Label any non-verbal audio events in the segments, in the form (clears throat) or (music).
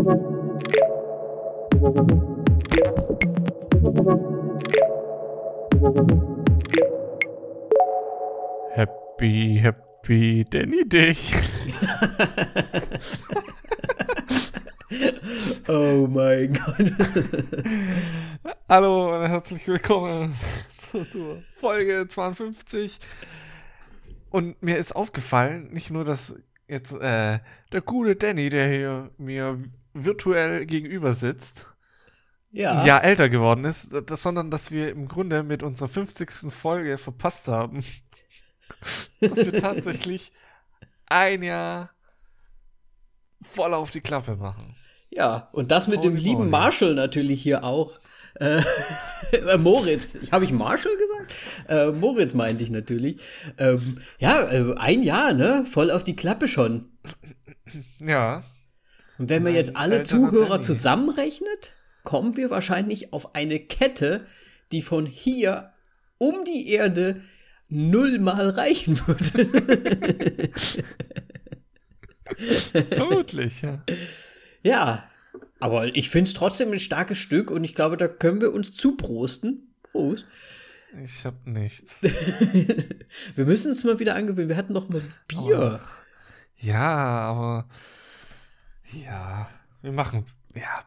Happy, happy Danny Day. (laughs) oh mein Gott. Hallo und herzlich willkommen zur Folge 52. Und mir ist aufgefallen, nicht nur, dass jetzt äh, der gute Danny, der hier mir virtuell gegenüber sitzt, Ja. ein Jahr älter geworden ist, das, sondern dass wir im Grunde mit unserer 50. Folge verpasst haben, (laughs) dass wir tatsächlich ein Jahr voll auf die Klappe machen. Ja, und das mit dem Holy lieben moly. Marshall natürlich hier auch. Äh, (laughs) äh, Moritz, habe ich Marshall gesagt? Äh, Moritz meinte ich natürlich. Ähm, ja, äh, ein Jahr, ne? Voll auf die Klappe schon. Ja, Und wenn man jetzt alle älterer Zuhörer zusammenrechnet, kommen wir wahrscheinlich auf eine Kette, die von hier um die Erde nullmal reichen würde. (laughs) vermutlich, ja. ja, aber ich finde es trotzdem ein starkes Stück und ich glaube, da können wir uns zuprosten. Prost. Ich hab nichts. (laughs) wir müssen uns mal wieder angewöhnen. Wir hatten noch mal Bier. Ja, aber ja, wir machen, ja,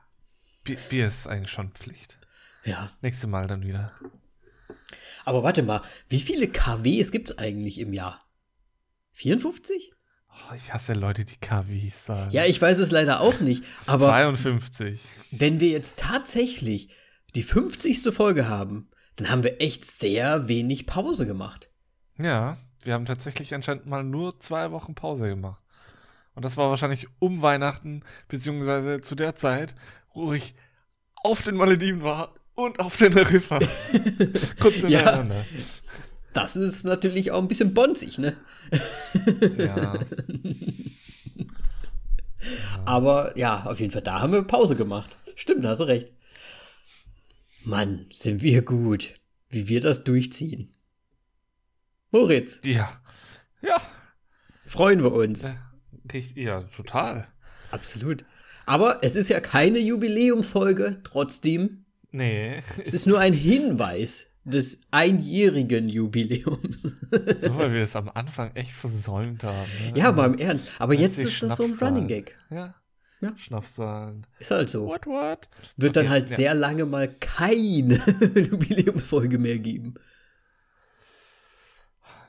Bi- Bier ist eigentlich schon Pflicht. Ja, Nächstes Mal dann wieder. aber warte mal, wie viele KWs gibt es eigentlich im Jahr? 54? Oh, ich hasse Leute, die KWs sagen. Ja, ich weiß es leider auch nicht. (laughs) Aber 52. wenn wir jetzt tatsächlich die 50. Folge haben, dann haben wir echt sehr wenig Pause gemacht. Ja, wir haben tatsächlich anscheinend mal nur zwei Wochen Pause gemacht. Und das war wahrscheinlich um Weihnachten, beziehungsweise zu der Zeit, wo ich auf den Malediven war und auf den Riffer. (laughs) Kurz Ja. hintereinander. Das ist natürlich auch ein bisschen bonzig, ne? (laughs) Ja. Aber ja, auf jeden Fall, da haben wir Pause gemacht. Stimmt, da hast du recht. Mann, sind wir gut, wie wir das durchziehen. Moritz, Ja. Ja. freuen wir uns. Ja, richtig- ja, total. Absolut. Aber es ist ja keine Jubiläumsfolge, trotzdem. Nee, Es ist nur ein Hinweis des einjährigen Jubiläums. (laughs) nur weil wir es am Anfang echt versäumt haben. Ne? ja, mal im Ernst. Aber jetzt ist das so ein. Running Gag. Ja. Ja. Schnapszahlen. Ist halt so. What, what? Wird dann Okay, halt ja. sehr lange mal keine (laughs) Jubiläumsfolge mehr geben.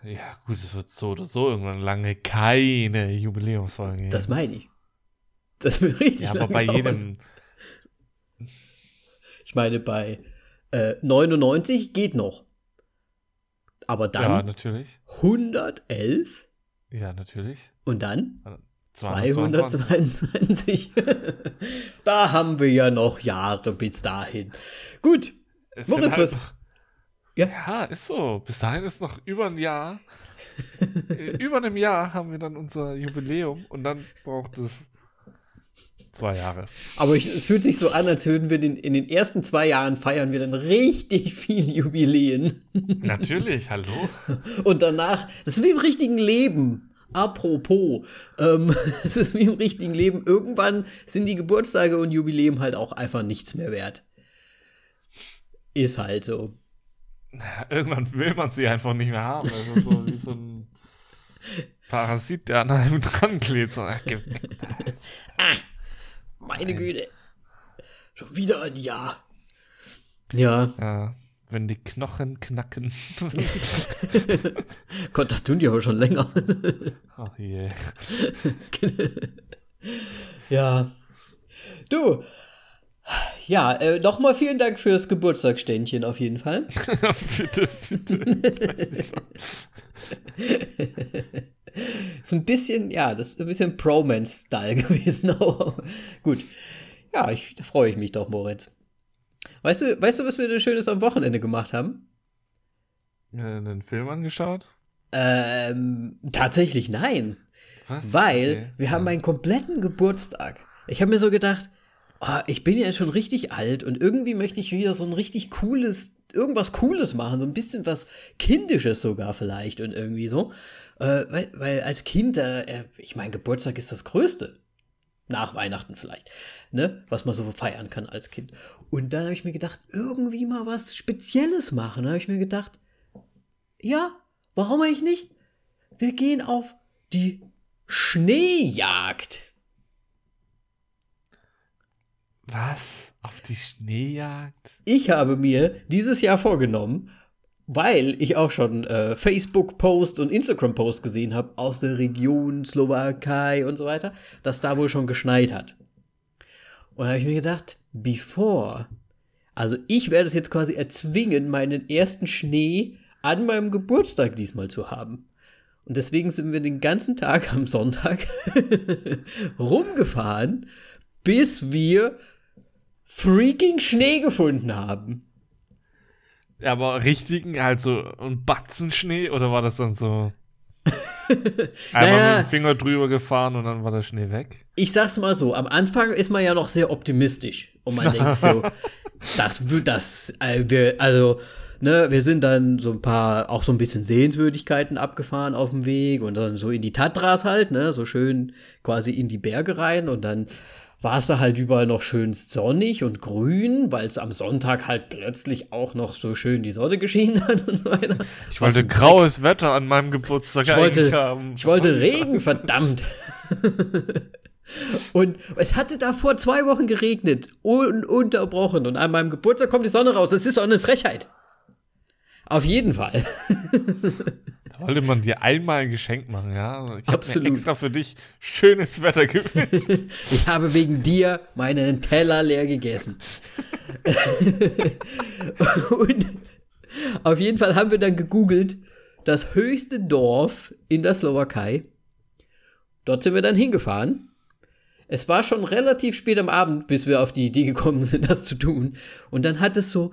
Ja, gut, es wird so oder so irgendwann lange keine Jubiläumsfolge geben. Das meine ich. Das will richtig Ja, aber bei dauern. jedem. Ich meine, bei äh, 99 geht noch. Aber Ja, dann natürlich. 111 Ja, natürlich. und dann 222. 222. (laughs) da haben wir ja noch Jahre bis dahin. Gut. Es Moritz, halt was- noch, Ja. ja, ist so. Bis dahin ist noch über ein Jahr. Äh, über einem Jahr haben wir dann unser Jubiläum und dann braucht es zwei Jahre. Aber ich, es fühlt sich so an, als würden wir den, in den ersten zwei Jahren feiern wir dann richtig viel Jubiläen. Natürlich, hallo. Und danach, das ist wie im richtigen Leben. Apropos, ähm, (laughs) es ist wie im richtigen Leben. Irgendwann sind die Geburtstage und Jubiläen halt auch einfach nichts mehr wert. Ist halt so. (laughs) Irgendwann will man sie einfach nicht mehr haben. Das ist so wie so ein (laughs) Parasit, der an einem dran klebt. So, weg. (laughs) Ah, meine Nein. Güte. Schon wieder ein Jahr. Ja, Ja, wenn die Knochen knacken. Gott, das tun die aber schon länger. oh je. ja. Du. Ja, äh, nochmal vielen Dank fürs Geburtstagsständchen auf jeden Fall. (laughs) bitte, bitte. Ist ein bisschen, ja, das ist ein bisschen Bromance-Style (laughs) gewesen. Gut. Ja, ich, da freue ich mich doch, Moritz. Weißt du, weißt du, was wir denn Schönes am Wochenende gemacht haben? Äh, einen Film angeschaut? Ähm, tatsächlich nein. Was? Weil Okay. wir haben meinen kompletten Geburtstag. Ich habe mir so gedacht, oh, ich bin ja schon richtig alt und irgendwie möchte ich wieder so ein richtig cooles, irgendwas Cooles machen, so ein bisschen was Kindisches sogar vielleicht und irgendwie so. Äh, weil, weil als Kind, äh, ich mein Geburtstag ist das Größte. Nach Weihnachten vielleicht. Ne? Was man so feiern kann als Kind. Und dann habe ich mir gedacht, irgendwie mal was Spezielles machen. Da habe ich mir gedacht, ja, warum eigentlich nicht? Wir gehen auf die Schneejagd. Was? Auf die Schneejagd? Ich habe mir dieses Jahr vorgenommen, weil ich auch schon äh, Facebook-Posts und Instagram-Posts gesehen habe aus der Region Slowakei und so weiter, dass da wohl schon geschneit hat. Und da habe ich mir gedacht, bevor, also ich werde es jetzt quasi erzwingen, meinen ersten Schnee an meinem Geburtstag diesmal zu haben. Und deswegen sind wir den ganzen Tag am Sonntag (laughs) rumgefahren, bis wir freaking Schnee gefunden haben. Ja, aber richtigen, halt so ein Batzen Schnee oder war das dann so (laughs) einmal Naja. mit dem Finger drüber gefahren und dann war der Schnee weg? Ich sag's mal so, am Anfang ist man ja noch sehr optimistisch und man denkt so, (laughs) das wird das, äh, wir, also, ne, wir sind dann so ein paar, auch so ein bisschen Sehenswürdigkeiten abgefahren auf dem Weg und dann so in die Tatras halt, ne, so schön quasi in die Berge rein und dann war es da halt überall noch schön sonnig und grün, weil es am Sonntag halt plötzlich auch noch so schön die Sonne geschienen hat und so weiter. Ich Was wollte graues Wetter an meinem Geburtstag ich wollte, haben. ich wollte Regen, verdammt. (laughs) und es hatte davor zwei Wochen geregnet, ununterbrochen. Und an meinem Geburtstag kommt die Sonne raus. Das ist doch eine Frechheit. Auf jeden Fall. (laughs) Da wollte man dir einmal ein Geschenk machen, ja? Ich habe mir extra für dich schönes Wetter gewünscht. (laughs) Ich habe wegen dir meinen Teller leer gegessen. (laughs) und auf jeden Fall haben wir dann gegoogelt, das höchste Dorf in der Slowakei. Dort sind wir dann hingefahren. Es war schon relativ spät am Abend, bis wir auf die Idee gekommen sind, das zu tun. Und dann hat es so,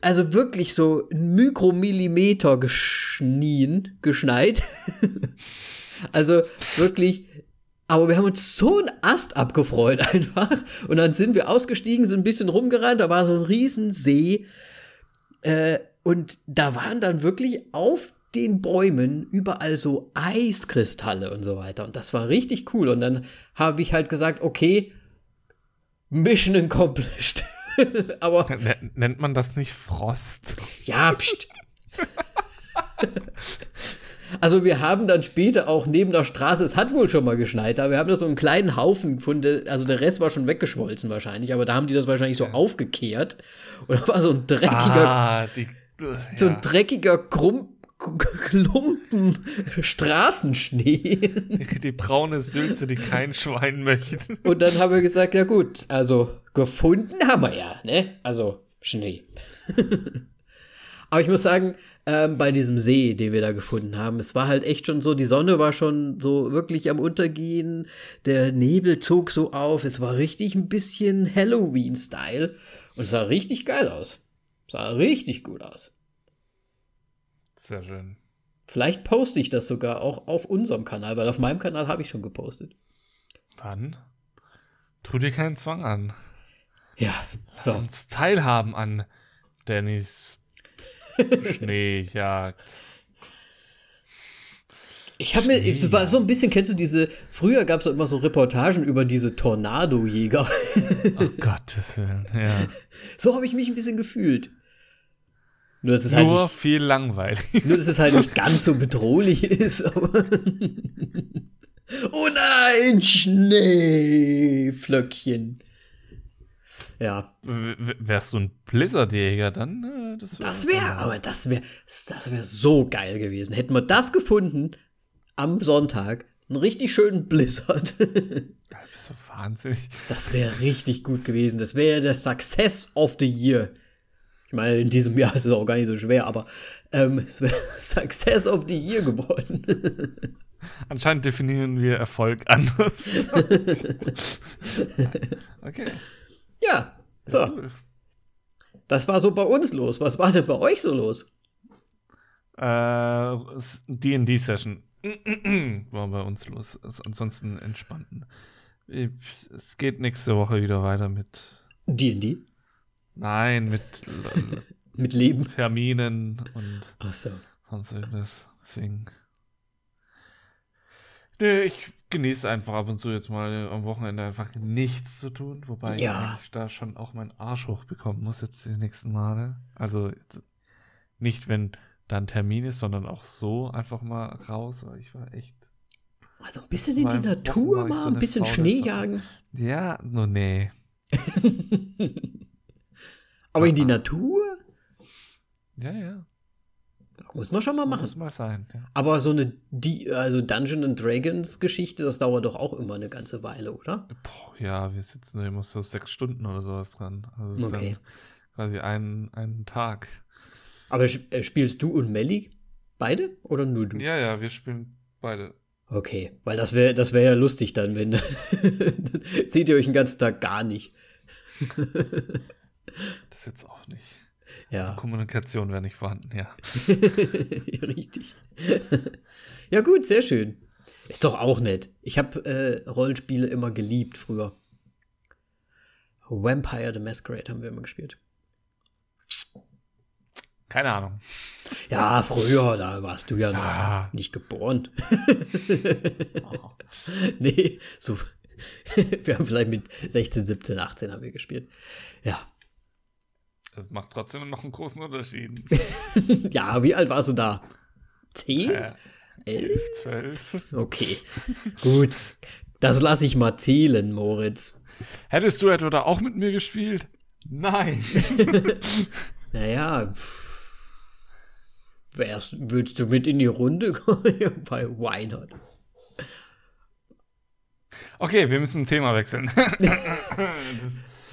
also wirklich so ein Mikromillimeter geschnien, geschneit. (laughs) also wirklich aber wir haben uns so einen Ast abgefreut (laughs) einfach. Und dann sind wir ausgestiegen, sind ein bisschen rumgerannt, da war so ein Riesensee. Äh, und da waren dann wirklich auf den Bäumen überall so Eiskristalle und so weiter. Und das war richtig cool. Und dann habe ich halt gesagt, okay, Mission accomplished. (laughs) (laughs) Aber Nennt man das nicht Frost? ja, pst. Also wir haben dann später auch neben der Straße, es hat wohl schon mal geschneit, aber wir haben da so einen kleinen Haufen gefunden, also der Rest war schon weggeschmolzen wahrscheinlich, aber da haben die das wahrscheinlich so aufgekehrt und da war so ein dreckiger, Ah, die. so Ja. ein dreckiger Krumm, Klumpen Straßenschnee. Die, die braune Sülze, die kein Schwein möchte. Und dann haben wir gesagt, ja gut, also gefunden haben wir ja, ne? Also Schnee. Aber ich muss sagen, ähm, bei diesem See, den wir da gefunden haben, es war halt echt schon so, die Sonne war schon so wirklich am Untergehen, der Nebel zog so auf, es war richtig ein bisschen Halloween-Style und es sah richtig geil aus. Sah richtig gut aus. Sehr schön. Vielleicht poste ich das sogar auch auf unserem Kanal, weil auf meinem Kanal habe ich schon gepostet. Dann tu dir keinen Zwang an. Ja, Lass so. uns teilhaben an Dannys (laughs) Schneejagd. Ich habe mir, es war so ein bisschen, kennst du diese, früher gab es immer so Reportagen über diese Tornadojäger. Oh Gottes Willen. Ja. (laughs) so habe ich mich ein bisschen gefühlt. Nur, dass es halt Nur nicht, viel langweilig. nur, dass es halt nicht ganz so bedrohlich ist. Oh nein, Schneeflöckchen. Ja, W- Wärst du ein Blizzardjäger, dann äh, das wär das was wäre, anderes. aber das wäre, das wäre so geil gewesen. Hätten wir das gefunden am Sonntag, einen richtig schönen Blizzard. (laughs) Bist du wahnsinnig. Das wäre richtig gut gewesen. Das wäre der Success of the Year. Ich meine, in diesem Jahr ist es auch gar nicht so schwer, aber ähm, es wäre (laughs) Success of the Year geworden. (laughs) Anscheinend definieren wir Erfolg anders. (laughs) okay. ja, so. Cool. Das war so bei uns los. Was war denn bei euch so los? Äh, D&D-Session. (clears throat) War bei uns los. Ist ansonsten entspannten. Es geht nächste Woche wieder weiter mit. D&D? Nein, mit (laughs) Mit Leben? Terminen und Ach so. sonst irgendwas. Deswegen. Nee, ich genieße einfach ab und zu jetzt mal am Wochenende einfach nichts zu tun, wobei ich Ja. eigentlich da schon auch meinen Arsch hochbekommen muss jetzt die nächsten Male. Also nicht, wenn da ein Termin ist, sondern auch so einfach mal raus, weil ich war echt. Also ein bisschen in die Natur ich mal, so ein bisschen Schnee jagen. Ja, nur nee. (laughs) Aber in die Aha. Natur Ja, ja. muss man schon mal machen. Muss mal sein. Ja. Aber so eine die, also Dungeon and Dragons Geschichte, das dauert doch auch immer eine ganze Weile, oder? Boah, ja, wir sitzen da immer so sechs Stunden oder sowas dran. Also es ist Okay. dann quasi ein, ein Tag. Aber äh, spielst du und Melly beide oder nur du? Ja, ja, wir spielen beide. Okay, weil das wäre das wär ja lustig dann, wenn (laughs) dann seht ihr euch den ganzen Tag gar nicht. (laughs) Das jetzt auch nicht. Ja, Kommunikation wäre nicht vorhanden, ja. (laughs) ja richtig. ja gut, sehr schön. Ist doch auch nett. Ich habe äh, Rollenspiele immer geliebt früher. Vampire the Masquerade haben wir immer gespielt. Keine Ahnung. Ja, früher, da warst du ja noch Ah. nicht geboren. Oh. (laughs) nee, so. (laughs) wir haben vielleicht mit 16, 17, 18 haben wir gespielt. Ja. Das macht trotzdem noch einen großen Unterschied. (laughs) ja, wie alt warst du da? Zehn? Äh, Elf? 11, 12. Okay. Gut. Das lasse ich mal zählen, Moritz. Hättest du etwa da auch mit mir gespielt? Nein. (laughs) Naja. Wärst, würdest du mit in die Runde (laughs) kommen? Bei Why not? Okay, wir müssen ein Thema wechseln. das,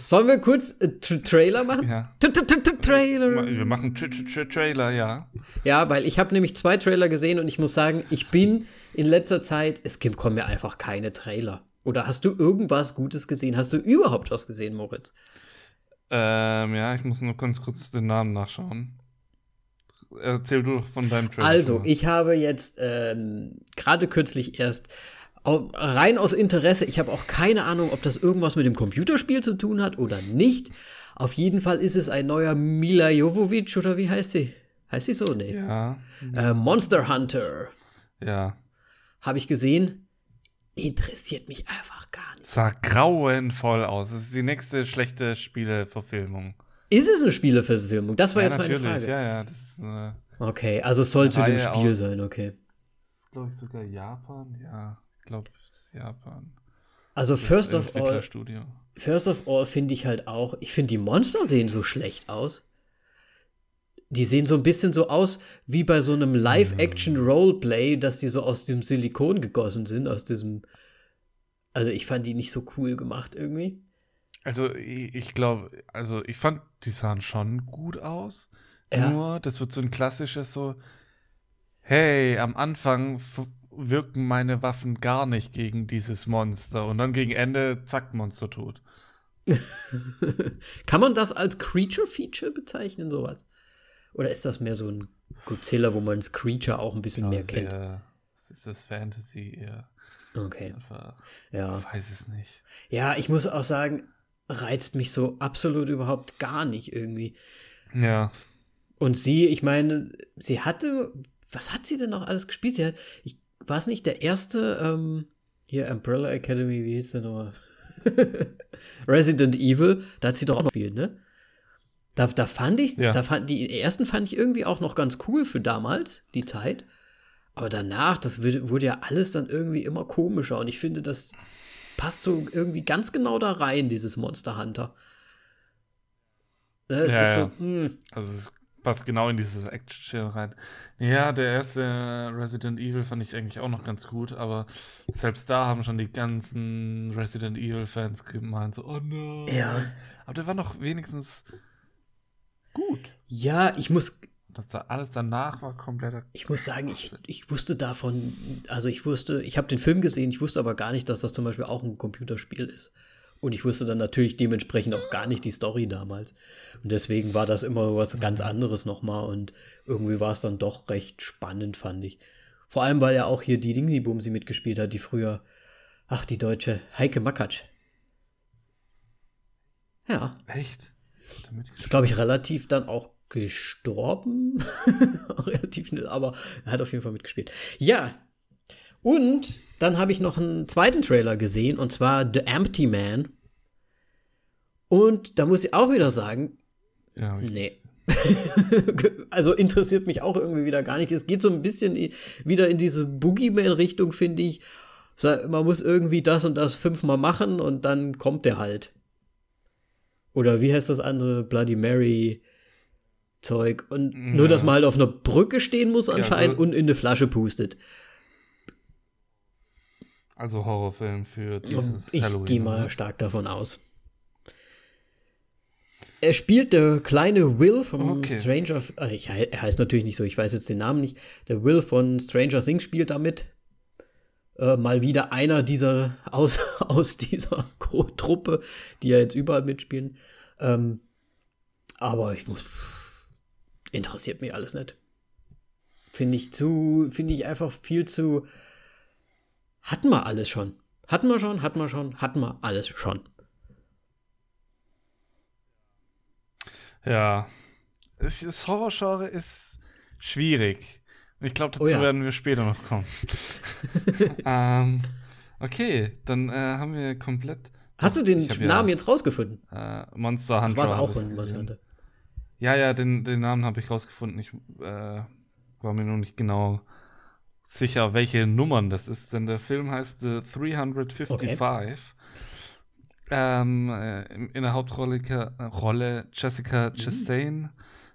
Sollen wir kurz äh, Tra- Trailer machen? ja. Tra- tra- tra- Trailer. Wir machen Tra Tra Tra Trailer, ja. Ja, weil ich habe nämlich zwei Trailer gesehen und ich muss sagen, ich bin in letzter Zeit, es gibt, kommen mir einfach keine Trailer. Oder hast du irgendwas Gutes gesehen? Hast du überhaupt was gesehen, Moritz? Ähm, ja, ich muss nur ganz kurz den Namen nachschauen. Erzähl du doch von deinem Trailer. Also, ich habe jetzt ähm, gerade kürzlich erst rein aus Interesse, ich habe auch keine Ahnung, ob das irgendwas mit dem Computerspiel zu tun hat oder nicht. Auf jeden Fall ist es ein neuer Mila Jovovich oder wie heißt sie? Heißt sie so? Nee. Ja, Äh, Monster Hunter ja. habe ich gesehen. Interessiert mich einfach gar nicht. Sah grauenvoll aus. Das ist die nächste schlechte Spieleverfilmung. Ist es eine Spieleverfilmung? Das war ja, jetzt meine natürlich. Frage. Ja, ja. Das ist, Okay, also es soll zu dem Spiel aus- sein, okay. glaube ich, sogar Japan. Ja, glaube, es ist Japan. Also first of all, Entwicklerstudio. First of all finde ich halt auch, ich finde die Monster sehen so schlecht aus. Die sehen so ein bisschen so aus wie bei so einem Live-Action-Roleplay, dass die so aus dem Silikon gegossen sind, aus diesem. Also ich fand die nicht so cool gemacht irgendwie. Also, ich, glaube, also ich fand, die sahen schon gut aus. Ja. Nur, das wird so ein klassisches so, hey, am Anfang wirken meine Waffen gar nicht gegen dieses Monster und dann gegen Ende, zack, Monster tot. (laughs) Kann man das als Creature-Feature bezeichnen, sowas? Oder ist das mehr so ein Godzilla, wo man das Creature auch ein bisschen mehr Also kennt? Das ist das Fantasy eher. Okay, Einfach, ja. ich weiß es nicht. Ja, ich muss auch sagen, reizt mich so absolut überhaupt gar nicht irgendwie. Ja, Und sie, ich meine, sie hatte, was hat sie denn noch alles gespielt? Sie hat, ich, war es nicht der erste, ähm, hier Umbrella Academy, wie hieß der nochmal? (laughs) Resident Evil, da hat sie doch auch noch gespielt, ne? Da, da fand ich, Ja. da fand, die ersten fand ich irgendwie auch noch ganz cool für damals, die Zeit. Aber danach, das wurde, wurde ja alles dann irgendwie immer komischer und ich finde, das passt so irgendwie ganz genau da rein, dieses Monster Hunter. Ne, Es Ja, ist ja. so, hm, also es passt genau in dieses Action rein. Ja, der erste Resident Evil fand ich eigentlich auch noch ganz gut, aber selbst da haben schon die ganzen Resident Evil-Fans gemeint, so, oh nein. Ja. Aber der war noch wenigstens gut. Ja, ich muss, Das da alles danach war kompletter. ich muss sagen, ich, ich wusste davon, also ich wusste, ich habe den Film gesehen, ich wusste aber gar nicht, dass das zum Beispiel auch ein Computerspiel ist. Und ich wusste dann natürlich dementsprechend auch gar nicht die Story damals. Und deswegen war das immer was ganz anderes nochmal und irgendwie war es dann doch recht spannend, fand ich. Vor allem, weil ja auch hier die Dingsy sie mitgespielt hat, die früher, ach, die deutsche Heike Makatsch. Ja, Echt? Ist, glaube ich, relativ dann auch gestorben. (laughs) relativ schnell, aber er hat auf jeden Fall mitgespielt. Ja. Und dann habe ich noch einen zweiten Trailer gesehen, und zwar The Empty Man. Und da muss ich auch wieder sagen, Ja, nee. (laughs) also interessiert mich auch irgendwie wieder gar nicht. Es geht so ein bisschen wieder in diese Boogeyman-Richtung, finde ich. Man muss irgendwie das und das fünfmal machen und dann kommt der halt. Oder wie heißt das andere? Bloody Mary Zeug. Und nur, dass man halt auf einer Brücke stehen muss anscheinend so- und in eine Flasche pustet. Also Horrorfilm für dieses Ich Halloween. gehe mal stark davon aus. Er spielt der kleine Will von Okay. Stranger äh, ich, Er heißt natürlich nicht so, ich weiß jetzt den Namen nicht. Der Will von Stranger Things spielt damit. Äh, mal wieder einer dieser (laughs) aus, aus dieser Truppe, die ja jetzt überall mitspielen. Ähm, aber ich muss. Interessiert mich alles nicht. Finde ich zu. Finde ich einfach viel zu. Hatten wir alles schon. Hatten wir schon, hatten wir schon, hatten wir alles schon. Ja. Das Horrorgenre ist schwierig. Und ich glaube, dazu Oh ja. werden wir später noch kommen. (laughs) ähm, okay, dann äh, haben wir komplett. Hast du den hab ja, Namen jetzt rausgefunden? Äh, Monster Hunter. War es auch gesehen. Monster Ja, ja, den, den Namen habe ich rausgefunden. Ich äh, war mir nur nicht genau sicher, welche Nummern das ist, denn der Film heißt The 355. Ähm, äh, in der Hauptrolle äh, Rolle Jessica Chastain,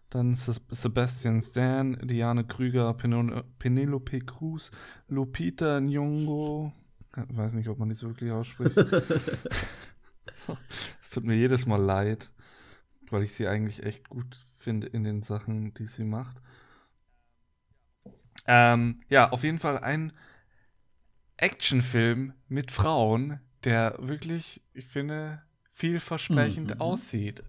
dann Se- Sebastian Stan, Diane Krüger, Penelope Cruz, Lupita Nyong'o. Ich weiß nicht, ob man die so wirklich ausspricht. (laughs) Es tut mir jedes Mal leid weil ich sie eigentlich echt gut finde in den Sachen, die sie macht. Ähm, ja, auf jeden Fall ein Actionfilm mit Frauen, der wirklich, ich finde, vielversprechend Mhm. aussieht.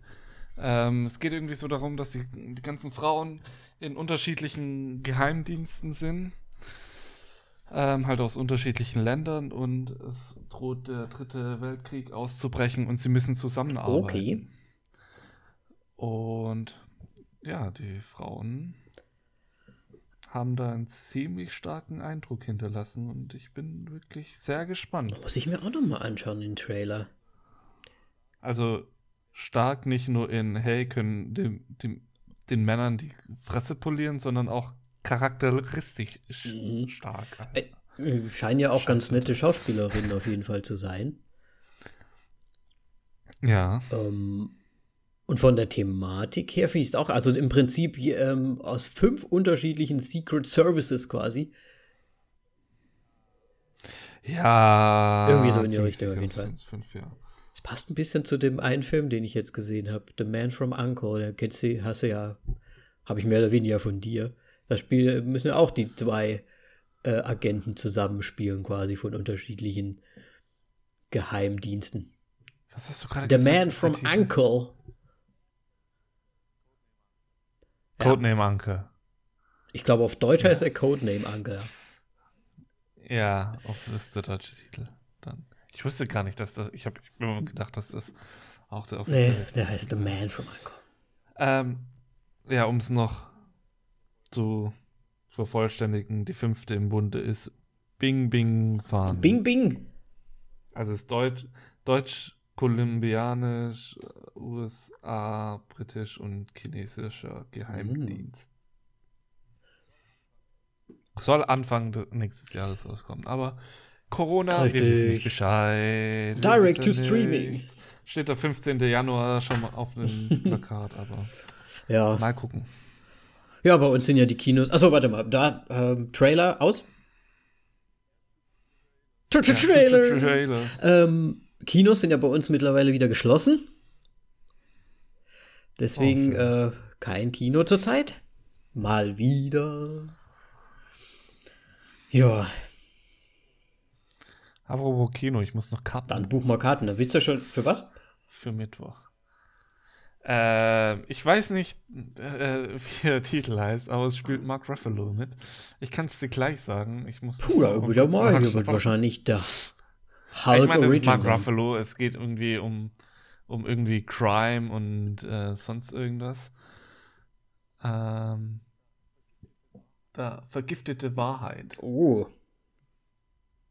Ähm, es geht irgendwie so darum, dass die, die ganzen Frauen in unterschiedlichen Geheimdiensten sind. Ähm, halt aus unterschiedlichen Ländern und es droht der dritte Weltkrieg auszubrechen und sie müssen zusammenarbeiten. Okay. Und ja, die Frauen haben da einen ziemlich starken Eindruck hinterlassen und ich bin wirklich sehr gespannt. Muss ich mir auch noch mal anschauen, den Trailer. Also stark nicht nur in, hey, können dem, dem, den Männern die Fresse polieren, sondern auch charakteristisch Mhm. stark. Äh, Scheinen ja auch ganz nette Schauspielerinnen auf jeden Fall zu sein. Ja, Ähm, und von der Thematik her finde ich es auch, also im Prinzip ähm, aus fünf unterschiedlichen Secret Services quasi. ja. Irgendwie so in die Richtung auf jeden Fall. fünf, ja. Es passt ein bisschen zu dem einen Film, den ich jetzt gesehen habe, The Man from Uncle. Der kennst du, hast du ja, habe ich mehr oder weniger von dir. Das Spiel müssen ja auch die zwei äh, Agenten zusammenspielen, quasi von unterschiedlichen Geheimdiensten. Was hast du gerade The gesagt? Man ist der from? Uncle. Ja. Codename Anke. Ich glaube, auf Deutsch heißt er Codename Uncle. Ja, auf das ist der deutsche Titel. Dann. Ich wusste gar nicht, dass das. Ich habe immer gedacht, dass das auch der Nee, offizielle. der heißt The Man from Uncle. Ähm, ja, um es noch zu vervollständigen, die fünfte im Bunde ist Bing Bing Fahren. Bing Bing. Also es ist Deutsch, Deutsch, Kolumbianisch, äh, USA, Britisch und chinesischer Geheimdienst. Soll Anfang des nächstes Jahres rauskommen, aber Corona, wir Richtig. wissen nicht Bescheid. wir Direct to streaming. nichts. Steht der 15. Januar schon mal auf dem (laughs) Plakat, aber Ja. mal gucken. Ja, bei uns sind ja die Kinos. Achso, warte mal. Da, ähm, Trailer aus. Tra- tra- Trailer. Trailer. Ähm, Kinos sind ja bei uns mittlerweile wieder geschlossen. Deswegen Oh, äh, kein Kino zurzeit. Mal wieder. Ja, Apropos Kino, ich muss noch Karten dann buch mal Karten. Da willst du schon für was? für Mittwoch. Ähm, ich weiß nicht, äh, wie der Titel heißt, aber es spielt Mark Ruffalo mit. Ich kann es dir gleich sagen. Ich muss Puh, da wird ja mal, hier wird wahrscheinlich der Hulk Ich meine, das ist Mark. Ruffalo. Es geht irgendwie um, um irgendwie Crime und äh, sonst irgendwas. Ähm, da vergiftete Wahrheit. Oh.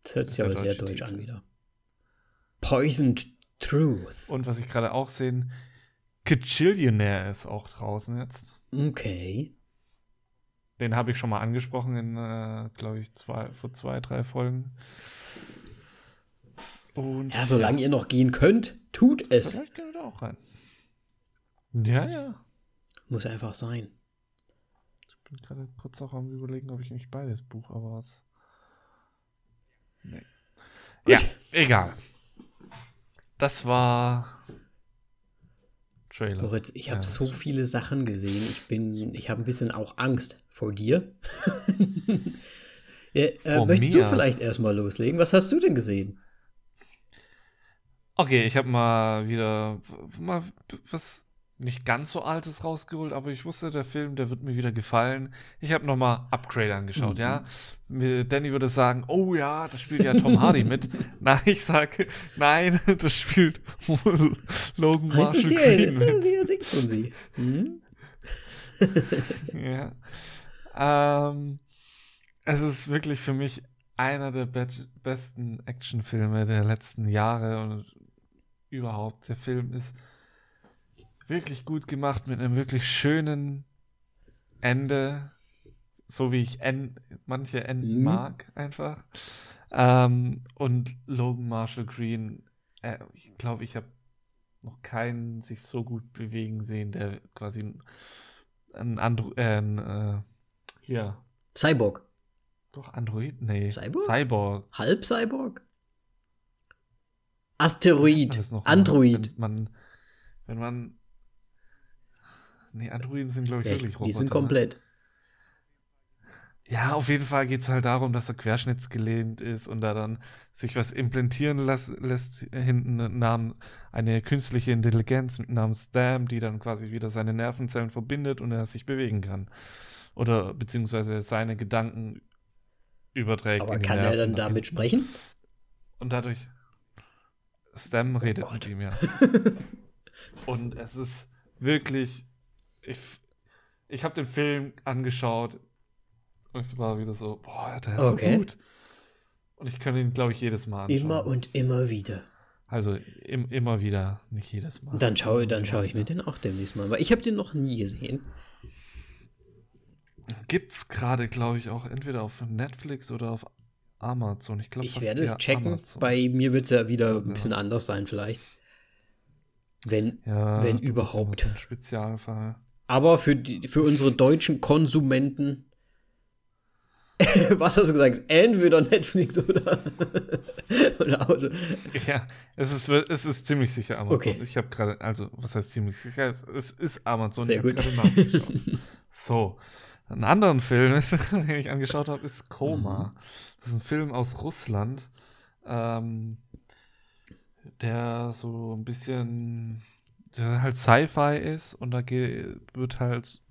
Das hört sich aber sehr deutsch an Titel. wieder. Poisoned Truth. Und was ich gerade auch sehen, Kachillionaire ist auch draußen jetzt. Okay. Den habe ich schon mal angesprochen in, äh, glaube ich, zwei, vor zwei, drei Folgen. Und Ja, solange ihr noch gehen könnt, tut es. Vielleicht können wir da auch rein. Ja, ja. Muss einfach sein. Ich bin gerade kurz auch am überlegen, ob ich nicht beides buche, aber was. Nee. Gut. Ja, egal. Das war Trailer. Moritz, ich habe Ja, so viele Sachen gesehen. Ich bin, ich habe ein bisschen auch Angst vor dir. (laughs) ja, äh, Vor möchtest mir? du vielleicht erstmal loslegen? Was hast du denn gesehen? Okay, ich habe mal wieder mal was nicht ganz so altes rausgeholt, aber ich wusste, der Film, der wird mir wieder gefallen. Ich habe nochmal Upgrade angeschaut, Mhm. ja. Danny würde sagen, oh ja, da spielt ja Tom Hardy mit. (laughs) Nein, ich sage, nein, (laughs) das spielt Logan Marshall? Green mit. hier Dings um sie? Hm? (laughs) Ja. Ähm, es ist wirklich für mich einer der be besten Actionfilme der letzten Jahre und überhaupt. Der Film ist wirklich gut gemacht mit einem wirklich schönen Ende, so wie ich en manche Enden Mhm. mag einfach. Ähm, und Logan Marshall Green, äh, ich glaube, ich habe noch keinen sich so gut bewegen sehen, der quasi ein, ein, Andro äh, ein äh, hier, Cyborg. doch Android? Nee, Cyborg? Cyborg. Halb-Cyborg? Wie nennt Asteroid. Android. Wenn man, wenn man, nee, Androiden sind, glaube ich, Ja, wirklich Roboter. die sind ne? komplett. Ja, auf jeden Fall geht es halt darum, dass er querschnittsgelähmt ist und da dann sich was implantieren las, lässt hinten namen eine künstliche Intelligenz mit namens Stam, die dann quasi wieder seine Nervenzellen verbindet und er sich bewegen kann. Oder beziehungsweise seine Gedanken überträgt. Aber kann er Nerven dann nach damit sprechen? Und dadurch. Stam redet Gott. mit ihm, ja. (laughs) Und es ist wirklich. Ich, ich habe den Film angeschaut und es war wieder so, boah, der ist Okay. so gut. Und ich kann ihn, glaube ich, jedes Mal anschauen. Immer und immer wieder. Also im, immer wieder, nicht jedes Mal. Dann schaue, dann schaue ich mir den auch demnächst mal. an, Weil ich habe den noch nie gesehen. Gibt's gerade, glaube ich, auch entweder auf Netflix oder auf Amazon. Ich glaube, Ich werde es checken. Bei Bei mir wird es ja wieder So, ein bisschen ja. anders sein, vielleicht. Wenn, ja, wenn überhaupt. ein Spezialfall. Aber für, die, für unsere deutschen Konsumenten. (laughs) Was hast du gesagt? Entweder Netflix oder. (laughs) oder Auto. Ja, es ist, es ist ziemlich sicher Amazon. Okay. Ich habe gerade, also, was heißt ziemlich sicher? Es, ist Amazon. Sehr ich habe gut. nachgeschaut. (laughs) so. Einen anderen Film, (laughs) den ich angeschaut habe, ist Mhm. Koma. Das ist ein Film aus Russland, ähm, der so ein bisschen der halt Sci-Fi ist und da wird halt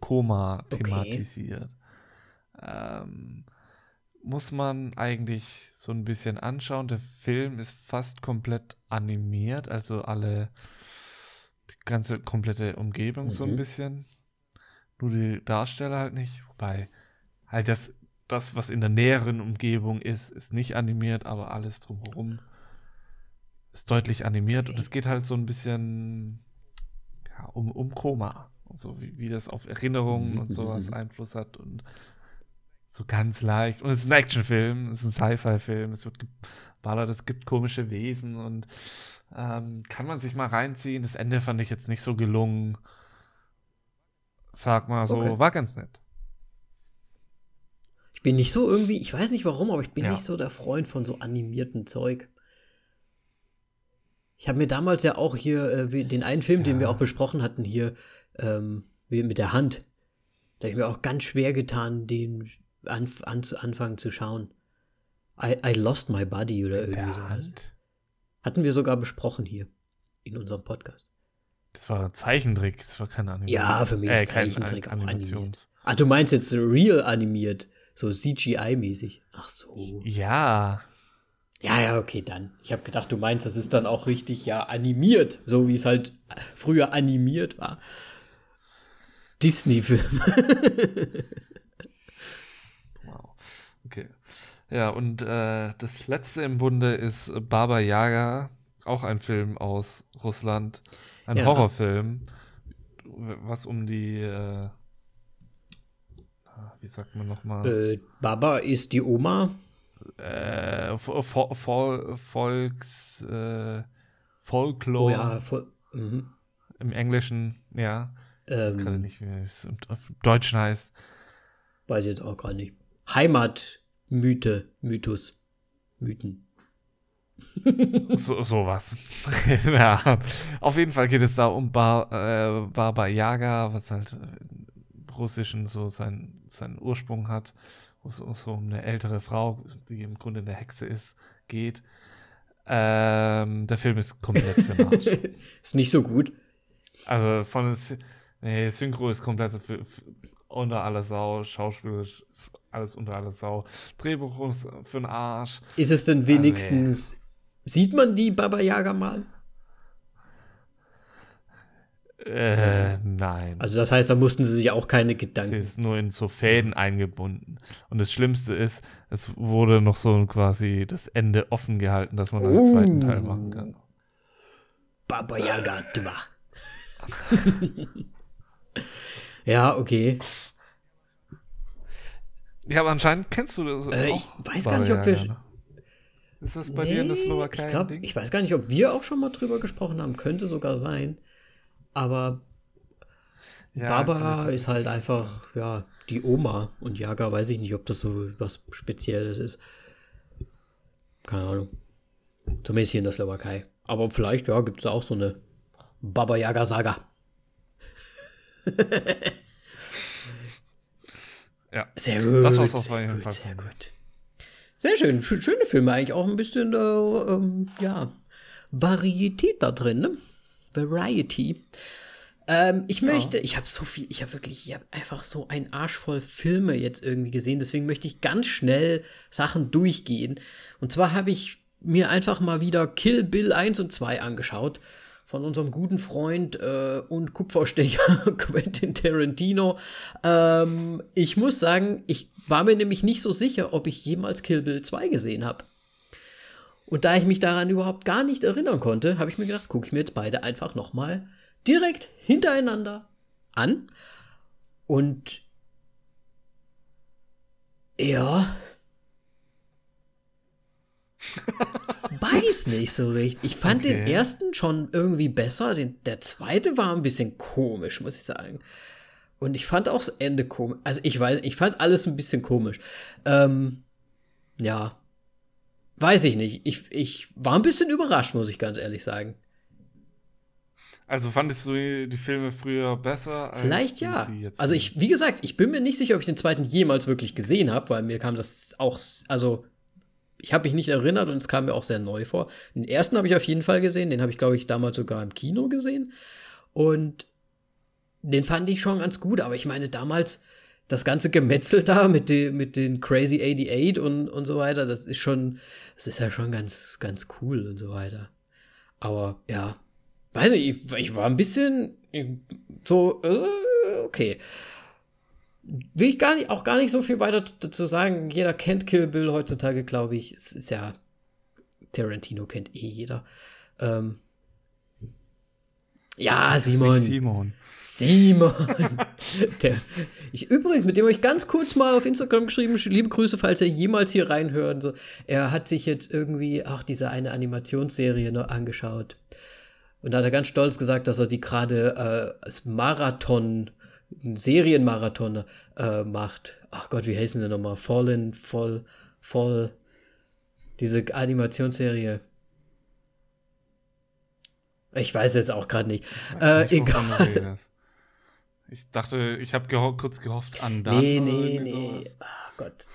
Koma Okay. thematisiert. Ähm, muss man eigentlich so ein bisschen anschauen. Der Film ist fast komplett animiert, also alle, die ganze komplette Umgebung so ein Mhm. bisschen. Nur die Darsteller halt nicht. Wobei, halt das, das, was in der näheren Umgebung ist, ist nicht animiert, aber alles drumherum ist deutlich animiert und es geht halt so ein bisschen ja, um, um Koma und so, wie, wie das auf Erinnerungen und sowas Mhm. Einfluss hat und so ganz leicht. Und es ist ein Actionfilm, es ist ein Sci-Fi-Film, es wird geballert, es gibt komische Wesen und ähm, kann man sich mal reinziehen. Das Ende fand ich jetzt nicht so gelungen. Sag mal so, Okay. war ganz nett. Ich bin nicht so irgendwie, ich weiß nicht warum, aber ich bin Ja. nicht so der Freund von so animierten Zeug. Ich habe mir damals ja auch hier äh, den einen Film, den Ja. wir auch besprochen hatten, hier ähm, mit der Hand. Da habe ich mir auch ganz schwer getan, den an, an, anfangen zu schauen. I, I Lost My Body oder irgendwie sowas. Hatten wir sogar besprochen hier in unserem Podcast. Das war ein Zeichentrick, das war keine Animation. Ja, für mich ist kein Zeichentrick auch Animations. Ach, du meinst jetzt real animiert, so CGI-mäßig. Ach so. Ja, Ja, ja, okay, dann. Ich habe gedacht, du meinst, das ist dann auch richtig ja animiert, so wie es halt früher animiert war. Disney-Film. (laughs) wow. Okay. Ja, und äh, das letzte im Bunde ist Baba Yaga, auch ein Film aus Russland. Ein Ja. Horrorfilm, was um die, äh, wie sagt man nochmal? Äh, Baba ist die Oma. Äh, Vo- Vo- Vol Volks, äh, Oh Folklore ja, voll, mhm. im Englischen, ja. Ich weiß gerade ähm, nicht, wie es im auf Deutschen heißt. weiß ich jetzt auch gerade nicht. Heimatmythe, Mythos, Mythen. So, sowas. (laughs) ja. Auf jeden Fall geht es da um Bar, äh, Baba Yaga, was halt im Russischen so sein, seinen Ursprung hat. Wo es so um eine ältere Frau, die im Grunde eine Hexe ist, geht. Ähm, der Film ist komplett für den Arsch. (laughs) ist nicht so gut. Also von nee, Synchro ist komplett für, für, unter aller Sau, schauspielerisch ist alles unter aller Sau. Drehbuch ist für den Arsch. Ist es denn wenigstens. Sieht man die Baba Yaga mal? Äh, nein. Also, das heißt, da mussten sie sich auch keine Sie Gedanken. ist nur in so Fäden eingebunden. Und das Schlimmste ist, es wurde noch so quasi das Ende offen gehalten, dass man einen zweiten Teil machen kann. Baba Yaga 2. (laughs) ja, okay. Ja, aber anscheinend kennst du das. Äh, auch, ich weiß gar nicht, ob wir- Baba Yaga, ne? Ist das bei dir in der Nee, Slowakei? Ich, glaub, ich weiß gar nicht, ob wir auch schon mal drüber gesprochen haben. Könnte sogar sein. Aber Ja, ich ist halt einfach, ja, die Oma. Und Yaga weiß ich nicht, ob das so was Spezielles ist. Keine Ahnung. Zumindest hier in der Slowakei. Aber vielleicht, ja, gibt es auch so eine Baba Yaga Saga. Ja. Sehr gut. Das war's auf sehr jeden Fall sehr gut. Sehr schön. Sch- Schöne Filme eigentlich. Auch ein bisschen, äh, ähm, ja, Varietät da drin, ne? Variety. Ähm, ich möchte, ich habe so viel, ich habe wirklich, ich habe einfach so ein Arsch voll Filme jetzt irgendwie gesehen. Deswegen möchte ich ganz schnell Sachen durchgehen. Und zwar habe ich mir einfach mal wieder Kill Bill 1 und 2 angeschaut. Von unserem guten Freund äh, und Kupferstecher (laughs) Quentin Tarantino. Ähm, ich muss sagen, ich war mir nämlich nicht so sicher, ob ich jemals Kill Bill 2 gesehen habe. Und da ich mich daran überhaupt gar nicht erinnern konnte, habe ich mir gedacht, gucke ich mir jetzt beide einfach nochmal direkt hintereinander an. Und ja. (laughs) Weiß nicht so richtig. Ich fand den Okay. ersten schon irgendwie besser. Den, der zweite war ein bisschen komisch, muss ich sagen. Und ich fand auch das Ende komisch. Also ich weiß, ich fand alles ein bisschen komisch. Ähm, ja. Weiß ich nicht. Ich, ich war ein bisschen überrascht, muss ich ganz ehrlich sagen. Also fandest du die Filme früher besser? als Vielleicht ja. Also ich, wie gesagt, ich bin mir nicht sicher, ob ich den zweiten jemals wirklich gesehen habe, weil mir kam das auch, also ich habe mich nicht erinnert und es kam mir auch sehr neu vor. Den ersten habe ich auf jeden Fall gesehen, den habe ich, glaube ich, damals sogar im Kino gesehen. Und den fand ich schon ganz gut, aber ich meine, damals das ganze Gemetzel da mit, den mit den Crazy 88 und, und so weiter, das ist schon, das ist ja schon ganz, ganz cool und so weiter. Aber ja, weiß nicht, ich, ich war ein bisschen so, äh, okay. Will ich gar nicht, auch gar nicht so viel weiter dazu sagen. Jeder kennt Kill Bill heutzutage, glaube ich. Es ist ja, Tarantino kennt eh jeder. Ähm, ja, Simon. Simon. Simon. (laughs) Der, ich übrigens, mit dem habe ich ganz kurz mal auf Instagram geschrieben, liebe Grüße, falls er jemals hier reinhört. und So. Er hat sich jetzt irgendwie auch diese eine Animationsserie noch angeschaut. Und da hat er ganz stolz gesagt, dass er die gerade äh, als Marathon, einen Serienmarathon äh, macht. Ach Gott, wie heißen die nochmal? Fallen, Voll, Voll. Diese Animationsserie. Ich weiß jetzt auch gerade nicht. Äh, nicht, egal. Ich dachte, ich habe geho kurz gehofft an Dan Nee, nee, nee. sowas. Ach Gott.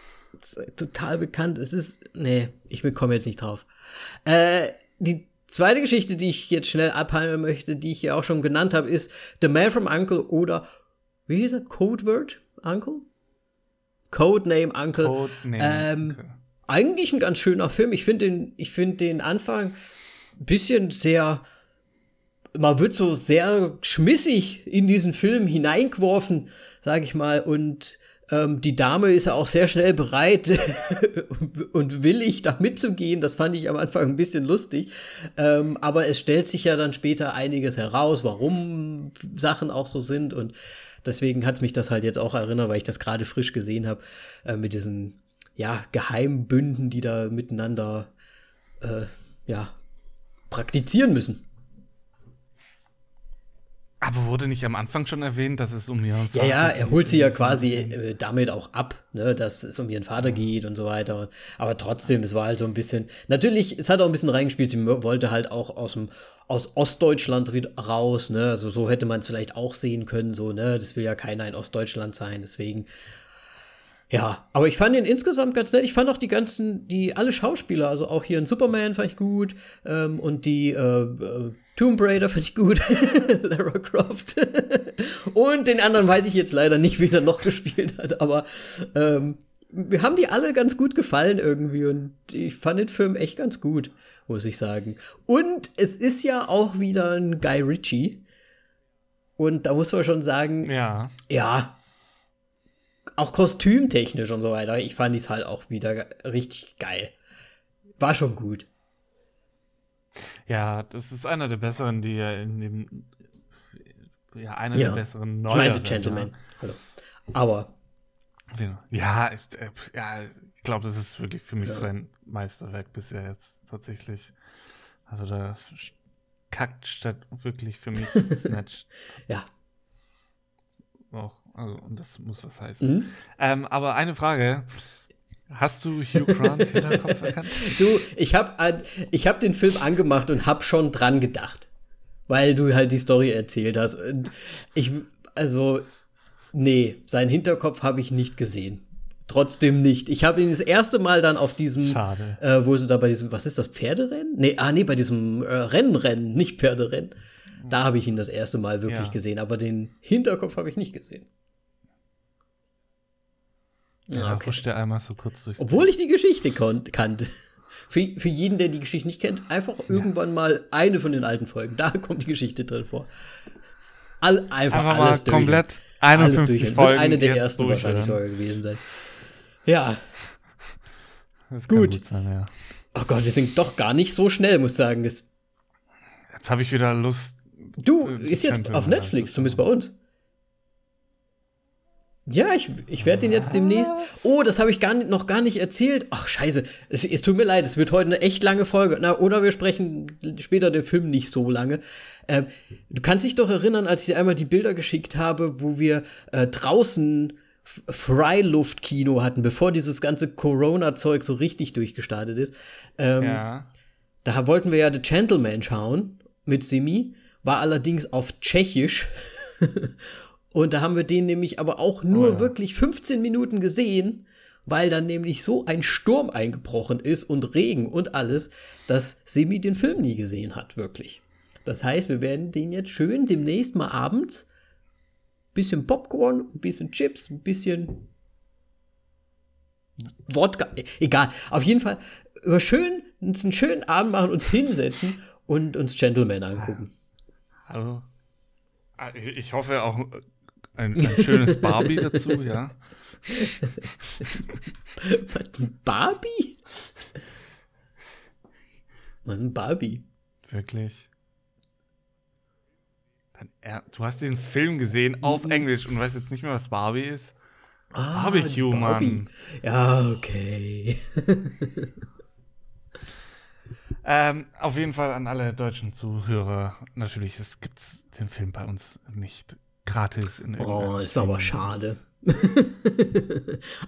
Total bekannt. Es ist. Nee, ich komme jetzt nicht drauf. Äh, die zweite Geschichte, die ich jetzt schnell abhandeln möchte, die ich ja auch schon genannt habe, ist The Man from Uncle oder wie hieß er? Codeword Uncle? Codename Uncle. Codename. Ähm, Okay. Eigentlich ein ganz schöner Film. Ich finde den, ich finde den Anfang ein bisschen sehr. Man wird so sehr schmissig in diesen Film hineingeworfen, sage ich mal. Und Ähm, die Dame ist ja auch sehr schnell bereit (laughs) und willig, da mitzugehen. Das fand ich am Anfang ein bisschen lustig. Ähm, aber es stellt sich ja dann später einiges heraus, warum Sachen auch so sind. Und deswegen hat mich das halt jetzt auch erinnert, weil ich das gerade frisch gesehen habe, äh, mit diesen ja, Geheimbünden, die da miteinander äh, ja, praktizieren müssen. Aber wurde nicht am Anfang schon erwähnt, dass es um ihren Vater geht? Ja, ja, er holt sie ja quasi äh, damit auch ab, ne, dass es um ihren Vater geht und so weiter. Aber trotzdem, es war halt so ein bisschen. Natürlich, es hat auch ein bisschen reingespielt. Sie wollte halt auch aus dem aus Ostdeutschland raus, ne? Also so hätte man es vielleicht auch sehen können, so, ne? Das will ja keiner in Ostdeutschland sein, deswegen ja, aber ich fand ihn insgesamt ganz nett. Ich fand auch die ganzen, die alle Schauspieler, also auch hier in Superman fand ich gut ähm, und die äh, äh, Tomb Raider fand ich gut, (laughs) Lara Croft (laughs) und den anderen weiß ich jetzt leider nicht, wie er noch gespielt hat, aber ähm, wir haben die alle ganz gut gefallen irgendwie und ich fand den Film echt ganz gut, muss ich sagen. Und es ist ja auch wieder ein Guy Ritchie. Und da muss man schon sagen, ja, ja auch kostümtechnisch und so weiter, ich fand es halt auch wieder richtig geil. War schon gut. Ja, das ist einer der besseren, die ja in dem. Ja, einer ja. der besseren neuen. Ich meine, Gentleman. Ja. Hallo. Aber. Ja, ich, ja, ich glaube, das ist wirklich für mich ja. sein Meisterwerk bisher jetzt tatsächlich. Also da kackt statt wirklich für mich (laughs) Snatch. ja. Auch also, und das muss was heißen. Mhm. Ähm, aber eine Frage. Hast du Hugh Grants Hinterkopf erkannt? (laughs) Du, ich habe ich hab den Film angemacht und habe schon dran gedacht. Weil du halt die Story erzählt hast. Und ich, also, nee, seinen Hinterkopf habe ich nicht gesehen. Trotzdem nicht. Ich habe ihn das erste Mal dann auf diesem, Schade. Äh, wo sie da bei diesem, was ist das, Pferderennen? Nee, ah, nee, bei diesem äh, Rennrennen, nicht Pferderennen. Da habe ich ihn das erste Mal wirklich ja. gesehen, aber den Hinterkopf habe ich nicht gesehen. Ja, okay. der einmal so kurz durchs Obwohl ich die Geschichte kannte. (laughs) Für, für jeden, der die Geschichte nicht kennt, einfach ja. irgendwann mal eine von den alten Folgen. Da (laughs) kommt die Geschichte drin vor. All, einfach, einfach alles mal komplett 51 alles Folgen. Wird eine der ersten wahrscheinlich sogar gewesen sein. Ja. Das gut. gut sein, ja. Oh Gott, wir sind doch gar nicht so schnell, muss ich sagen. Das jetzt habe ich wieder Lust. Du, ist jetzt auf Netflix, zumindest bei uns. Ja, ich, ich werde den jetzt demnächst. Oh, das habe ich gar nicht, noch gar nicht erzählt. Ach, scheiße. Es, es, tut mir leid, es wird heute eine echt lange Folge. Na, oder wir sprechen später den Film nicht so lange. Ähm, du kannst dich doch erinnern, als ich dir einmal die Bilder geschickt habe, wo wir äh, draußen Freiluftkino hatten, bevor dieses ganze Corona-Zeug so richtig durchgestartet ist. Ähm, ja. Da wollten wir ja The Gentleman schauen mit Simi, war allerdings auf Tschechisch. (laughs) Und da haben wir den nämlich aber auch nur oh ja. wirklich 15 Minuten gesehen, weil dann nämlich so ein Sturm eingebrochen ist und Regen und alles, dass Semi den Film nie gesehen hat, wirklich. Das heißt, wir werden den jetzt schön demnächst mal abends bisschen Popcorn, ein bisschen Chips, ein bisschen Wodka, egal. Auf jeden Fall über schön, uns einen schönen Abend machen, uns hinsetzen und uns Gentleman angucken. Also, ich hoffe auch ein, ein schönes Barbie (laughs) dazu, ja. Was, Barbie? Mann, Barbie. Wirklich. Dann, ja, du hast den Film gesehen auf mhm. Englisch und weißt jetzt nicht mehr, was Barbie ist? Ah, Barbecue, Barbie. Mann. Ja, okay. (laughs) ähm, auf jeden Fall an alle deutschen Zuhörer. Natürlich, es gibt den Film bei uns nicht gratis. In oh, ist aber schade. (laughs)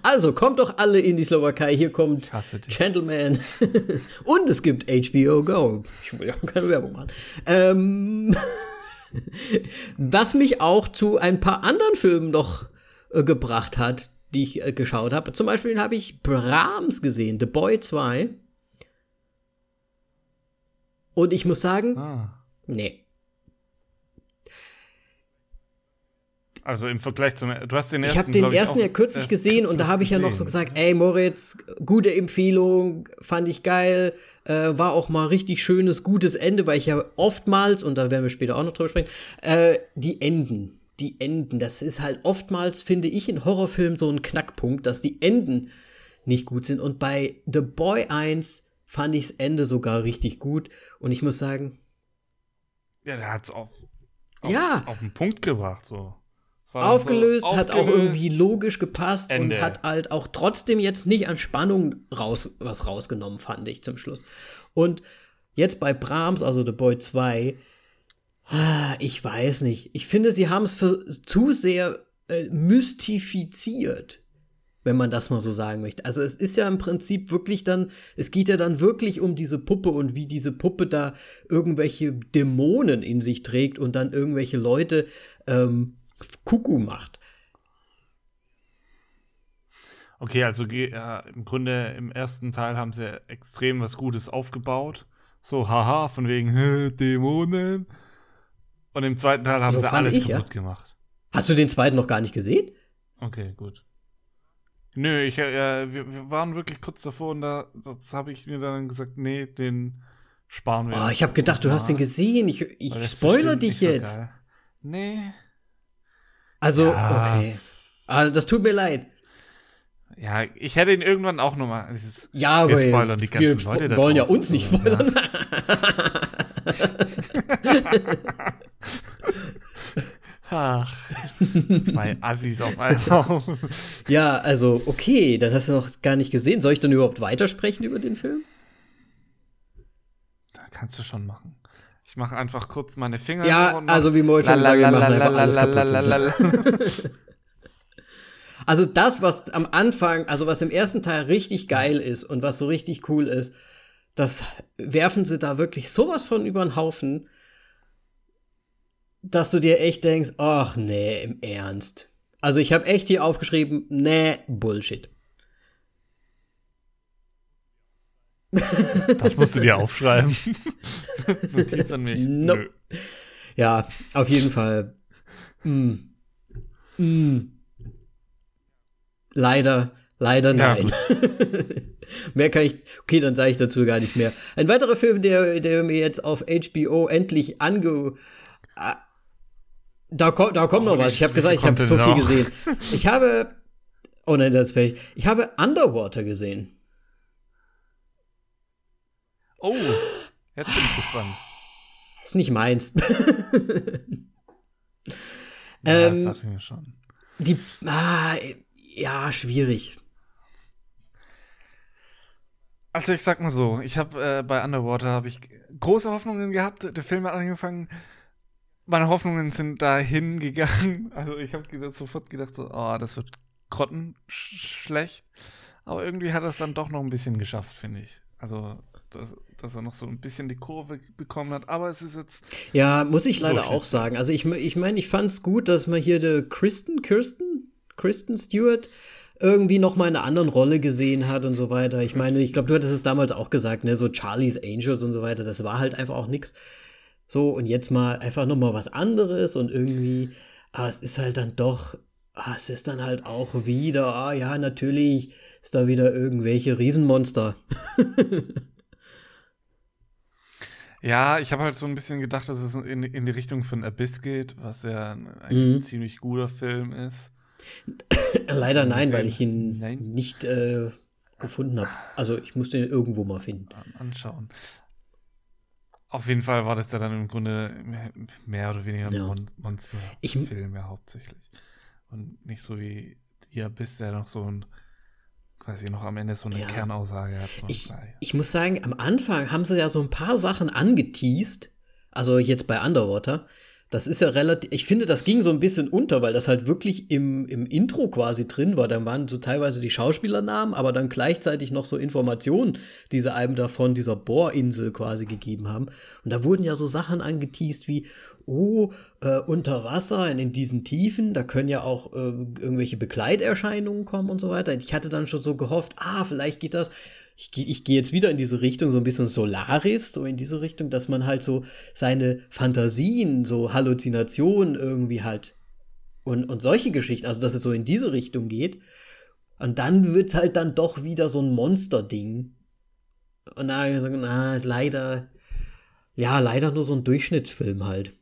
also kommt doch alle in die Slowakei. Hier kommt Gentleman. (laughs) Und es gibt HBO Go. Ich will ja keine Werbung machen. Ähm, (laughs) was mich auch zu ein paar anderen Filmen noch äh, gebracht hat, die ich äh, geschaut habe. Zum Beispiel habe ich Brahms gesehen, The Boy 2. Und ich muss sagen, ah. nee. Also im Vergleich zum. Du hast den ersten. Ich habe den ersten ja kürzlich gesehen und da habe ich ja noch so gesagt: Ey, Moritz, gute Empfehlung, fand ich geil. Äh, war auch mal richtig schönes, gutes Ende, weil ich ja oftmals, und da werden wir später auch noch drüber sprechen, äh, die Enden die Enden. Das ist halt oftmals, finde ich, in Horrorfilmen so ein Knackpunkt, dass die Enden nicht gut sind. Und bei The Boy 1 fand ich das Ende sogar richtig gut. Und ich muss sagen. Ja, der hat es auf, auf, ja. auf den Punkt gebracht, so. Aufgelöst, so hat auch irgendwie logisch gepasst Ende. und hat halt auch trotzdem jetzt nicht an Spannung raus, was rausgenommen, fand ich zum Schluss. Und jetzt bei Brahms, also The Boy 2, ah, ich weiß nicht. Ich finde, sie haben es zu sehr äh, mystifiziert wenn man das mal so sagen möchte. Also es ist ja im Prinzip wirklich dann, es geht ja dann wirklich um diese Puppe und wie diese Puppe da irgendwelche Dämonen in sich trägt und dann irgendwelche Leute ähm, Kuckuck macht. Okay, also ja, im Grunde im ersten Teil haben sie extrem was Gutes aufgebaut. So, haha, von wegen Dämonen. Und im zweiten Teil haben so sie alles ich, kaputt ja. gemacht. Hast du den zweiten noch gar nicht gesehen? Okay, gut. Nö, ich, äh, wir, wir, waren wirklich kurz davor und da habe ich mir dann gesagt, nee, den sparen wir. Oh, ich habe gedacht, du hast den gesehen. Ich, ich spoiler dich jetzt. So nee. Also, ja. okay. Also, das tut mir leid. Ja, ich hätte ihn irgendwann auch nochmal. Ja, wir spoilern die ganzen wir Leute. Wir wollen ja uns nicht spoilern. Ja. (laughs) Ach, zwei Assis auf einmal. ja, also, okay, dann hast du noch gar nicht gesehen. Soll ich dann überhaupt weitersprechen über den Film? Da kannst du schon machen. Ich mache einfach kurz meine Finger. Ja, also wie Moritz schon gesagt, wir machen einfach alles kaputt. (laughs) Also das, was am Anfang, also was im ersten Teil richtig geil ist und was so richtig cool ist, das werfen sie da wirklich sowas von über den Haufen dass du dir echt denkst, ach nee, im Ernst. Also ich habe echt hier aufgeschrieben, nee, Bullshit. Das musst du dir aufschreiben. (laughs) Notiz an mich. Nope. Ja, auf jeden Fall. Mm. Mm. Leider, leider nein. Ja, (laughs) mehr kann ich. Okay, dann sage ich dazu gar nicht mehr. Ein weiterer Film, der, der mir jetzt auf HBO endlich ange da, kommt, da kommt oh, noch was. Ich habe gesagt, ich habe so viel gesehen. Ich habe. Oh nein, das wäre ich. Ich habe Underwater gesehen. Oh, jetzt bin ich gespannt. Ist nicht meins. (laughs) ja, ähm, das dachte ich mir schon. Die. Ah, ja, schwierig. Also ich sag mal so, ich habe äh, bei Underwater habe ich große Hoffnungen gehabt. Der Film hat angefangen meine Hoffnungen sind dahin gegangen. (laughs) Also ich habe sofort gedacht, so, oh, das wird grottenschlecht. Aber irgendwie hat er es dann doch noch ein bisschen geschafft, finde ich. Also, dass, dass, er noch so ein bisschen die Kurve bekommen hat. Aber es ist jetzt. Ja, muss ich leider auch sagen. Also ich, ich meine, ich fand es gut, dass man hier der Kristen, Kirsten, Kristen Stewart irgendwie noch mal in einer anderen Rolle gesehen hat und so weiter. Ich meine, ich glaube, du hattest es damals auch gesagt, ne, so Charlie's Angels und so weiter, das war halt einfach auch nichts. So, und jetzt mal einfach nochmal was anderes und irgendwie, ah, es ist halt dann doch, ah, es ist dann halt auch wieder, ah ja, natürlich ist da wieder irgendwelche Riesenmonster. (laughs) ja, ich habe halt so ein bisschen gedacht, dass es in, in die Richtung von Abyss geht, was ja ein, mhm. ziemlich guter Film ist. (clears throat) Leider also nein, weil ich ihn nein? nicht äh, gefunden habe. Also ich musste ihn irgendwo mal finden. Anschauen. Auf jeden Fall war das ja dann im Grunde mehr oder weniger ein ja. Mon Monsterfilm ja hauptsächlich. Und nicht so wie ihr bist, der noch so ein, quasi noch am Ende so eine ja. Kernaussage hat. Ich, ich muss sagen, am Anfang haben sie ja so ein paar Sachen angeteased, also jetzt bei Underwater, das ist ja relativ, ich finde, das ging so ein bisschen unter, weil das halt wirklich im, im Intro quasi drin war. Da waren so teilweise die Schauspielernamen, aber dann gleichzeitig noch so Informationen, die sie einem davon dieser Bohrinsel quasi gegeben haben. Und da wurden ja so Sachen angeteased wie, oh, äh, unter Wasser in diesen Tiefen, da können ja auch äh, irgendwelche Begleiterscheinungen kommen und so weiter. Ich hatte dann schon so gehofft, ah, vielleicht geht das ich, ich gehe jetzt wieder in diese Richtung, so ein bisschen Solaris, so in diese Richtung, dass man halt so seine Fantasien, so Halluzinationen irgendwie halt und, und solche Geschichten, also dass es so in diese Richtung geht. Und dann wird es halt dann doch wieder so ein Monster-Ding. Und da habe ich gesagt, na, ist leider, ja, leider nur so ein Durchschnittsfilm halt.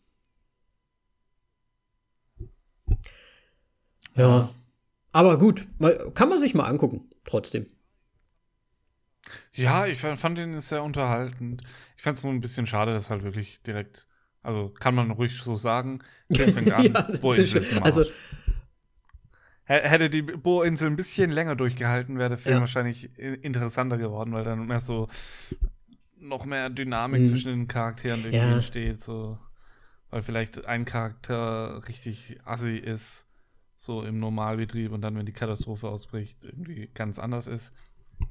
Ja. Aber gut, kann man sich mal angucken, trotzdem. Ja, ich fand, ihn sehr unterhaltend. Ich fand es nur ein bisschen schade, dass halt wirklich direkt, also kann man ruhig so sagen, der (laughs) fängt an, Ja, das Bohrinsel ist ist im schön. Also- Hätte die Bohrinsel ein bisschen länger durchgehalten, wäre der Film Ja. wahrscheinlich interessanter geworden, weil dann mehr so noch mehr Dynamik Mhm. zwischen den Charakteren irgendwie Ja. entsteht. So. Weil vielleicht ein Charakter richtig assi ist, so im Normalbetrieb und dann, wenn die Katastrophe ausbricht, irgendwie ganz anders ist.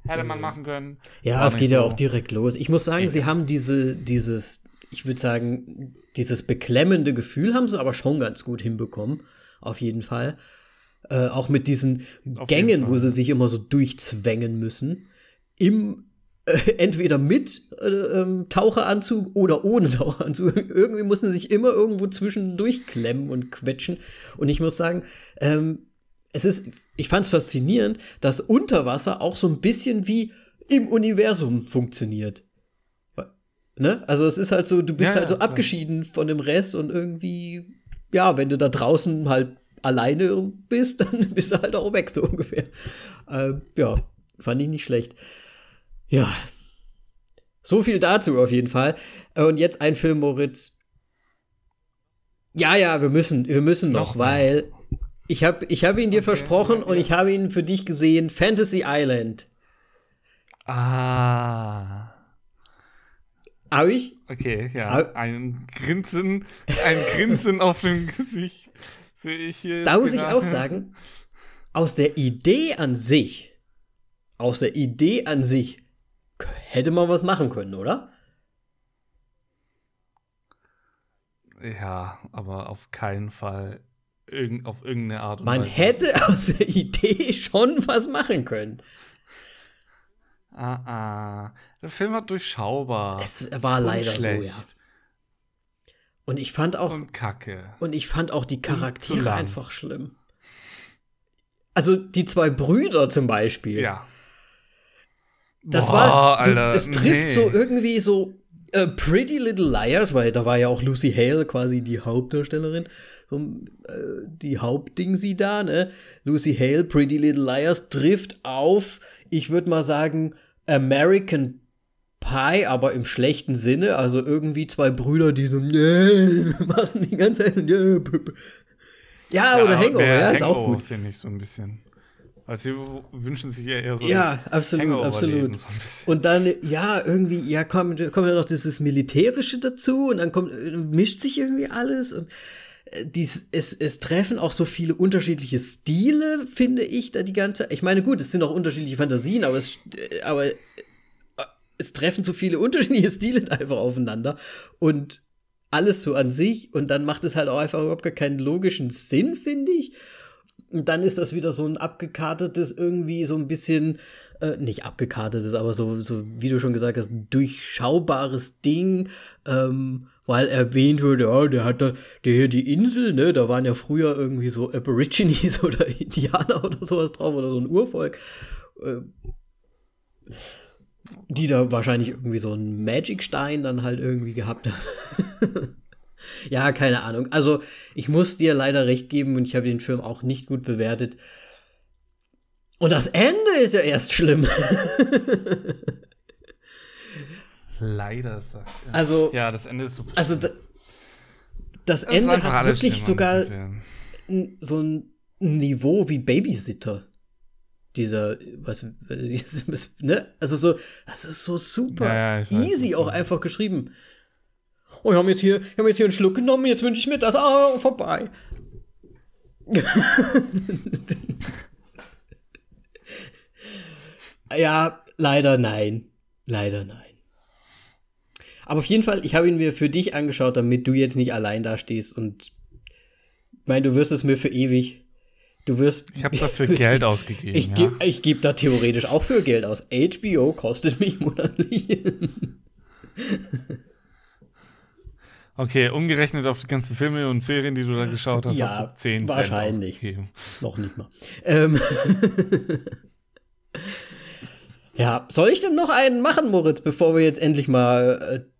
Hätte man machen können. Ja, es geht ja so. auch direkt los. Ich muss sagen, Ja. sie haben diese, dieses, ich würde sagen, dieses beklemmende Gefühl haben sie aber schon ganz gut hinbekommen. Auf jeden Fall. Äh, auch mit diesen Auf Gängen, wo sie sich immer so durchzwängen müssen. Im, äh, (laughs) entweder mit äh, ähm, Taucheranzug oder ohne (laughs) Taucheranzug. Irgendwie mussten sie sich immer irgendwo zwischendurch klemmen und quetschen. Und ich muss sagen, ähm, es ist, ich fand es faszinierend, dass Unterwasser auch so ein bisschen wie im Universum funktioniert. Ne? Also es ist halt so, du bist Ja, halt so ja, abgeschieden von dem Rest und irgendwie, ja, wenn du da draußen halt alleine bist, (laughs) dann bist du halt auch weg, so ungefähr. Ähm, ja, fand ich nicht schlecht. Ja. So viel dazu auf jeden Fall. Und jetzt ein Film, Moritz. Ja, ja, wir müssen, wir müssen noch, Noch weil ich habe ich hab ihn dir Okay, versprochen ja, und ich habe ihn für dich gesehen. Fantasy Island. Ah. Habe ich? Okay, ja. Ah. Ein Grinsen, ein Grinsen auf dem Gesicht sehe ich hier. Da muss ich auch sagen, aus der Idee an sich, aus der Idee an sich, hätte man was machen können, oder? Ja, aber auf keinen Fall irgend, auf irgendeine Art und Man Weise. hätte (laughs) aus der Idee schon was machen können. Ah, ah. Der Film war durchschaubar. Es war und leider so, schlecht ja. Und ich fand auch, Und kacke. und ich fand auch die Charaktere einfach schlimm. Also die zwei Brüder zum Beispiel. Ja. Das Boah, war, du, Alter, es trifft nee. so irgendwie so äh, Pretty Little Liars, weil da war ja auch Lucy Hale quasi die Hauptdarstellerin, so, äh, die Hauptding sie da, ne? Lucy Hale, Pretty Little Liars trifft auf, ich würde mal sagen, American Pie, aber im schlechten Sinne, also irgendwie zwei Brüder, die so nee, machen die ganze Zeit p- p- ja, oder Hangover, ja, ist auch gut. finde ich so ein bisschen. Weil sie wünschen sich ja eher so Ja, absolut, absolut. So. Und dann, ja, irgendwie, ja, kommt, kommt ja noch dieses Militärische dazu und dann kommt, äh, mischt sich irgendwie alles und dies, es, es treffen auch so viele unterschiedliche Stile, finde ich, da die ganze Ich meine, gut, es sind auch unterschiedliche Fantasien, aber es, äh, aber äh, es treffen so viele (laughs) unterschiedliche Stile einfach aufeinander und alles so an sich und dann macht es halt auch einfach überhaupt gar keinen logischen Sinn, finde ich. Und dann ist das wieder so ein abgekartetes, irgendwie so ein bisschen, äh, nicht abgekartetes, aber so, so, wie du schon gesagt hast, durchschaubares Ding, ähm, weil erwähnt wird, ja, der hat da, der hier die Insel, ne, da waren ja früher irgendwie so Aborigines (laughs) oder Indianer oder sowas drauf oder so ein Urvolk. Äh, die da wahrscheinlich irgendwie so einen Magic-Stein dann halt irgendwie gehabt haben. (laughs) ja, keine Ahnung. Also, ich muss dir leider recht geben und ich habe den Film auch nicht gut bewertet. Und das Ende ist ja erst schlimm. (laughs) Leider sagt er. also, Ja, das Ende ist super. also da, das Das Ende hat wirklich sogar so ein Niveau wie Babysitter. Dieser, was, (laughs) ne? Also so, das ist so super Ja, ja, weiß, easy auch einfach geschrieben. Oh, wir haben jetzt hier, wir haben jetzt hier einen Schluck genommen, jetzt wünsche ich mir das, ah, vorbei. (laughs) ja, leider nein. Leider nein. Aber auf jeden Fall, ich habe ihn mir für dich angeschaut, damit du jetzt nicht allein da stehst und ich meine, du wirst es mir für ewig. Du wirst. Ich habe (laughs) dafür wirst- Geld ausgegeben. Ich ja. gebe ich geb da theoretisch auch für Geld aus. HBO kostet mich monatlich. (laughs) Okay, umgerechnet auf die ganzen Filme und Serien, die du da geschaut hast, Ja, hast du 10 wahrscheinlich. Cent ausgegeben. Noch nicht mal. Ähm (laughs) ja, soll ich denn noch einen machen, Moritz, bevor wir jetzt endlich mal äh,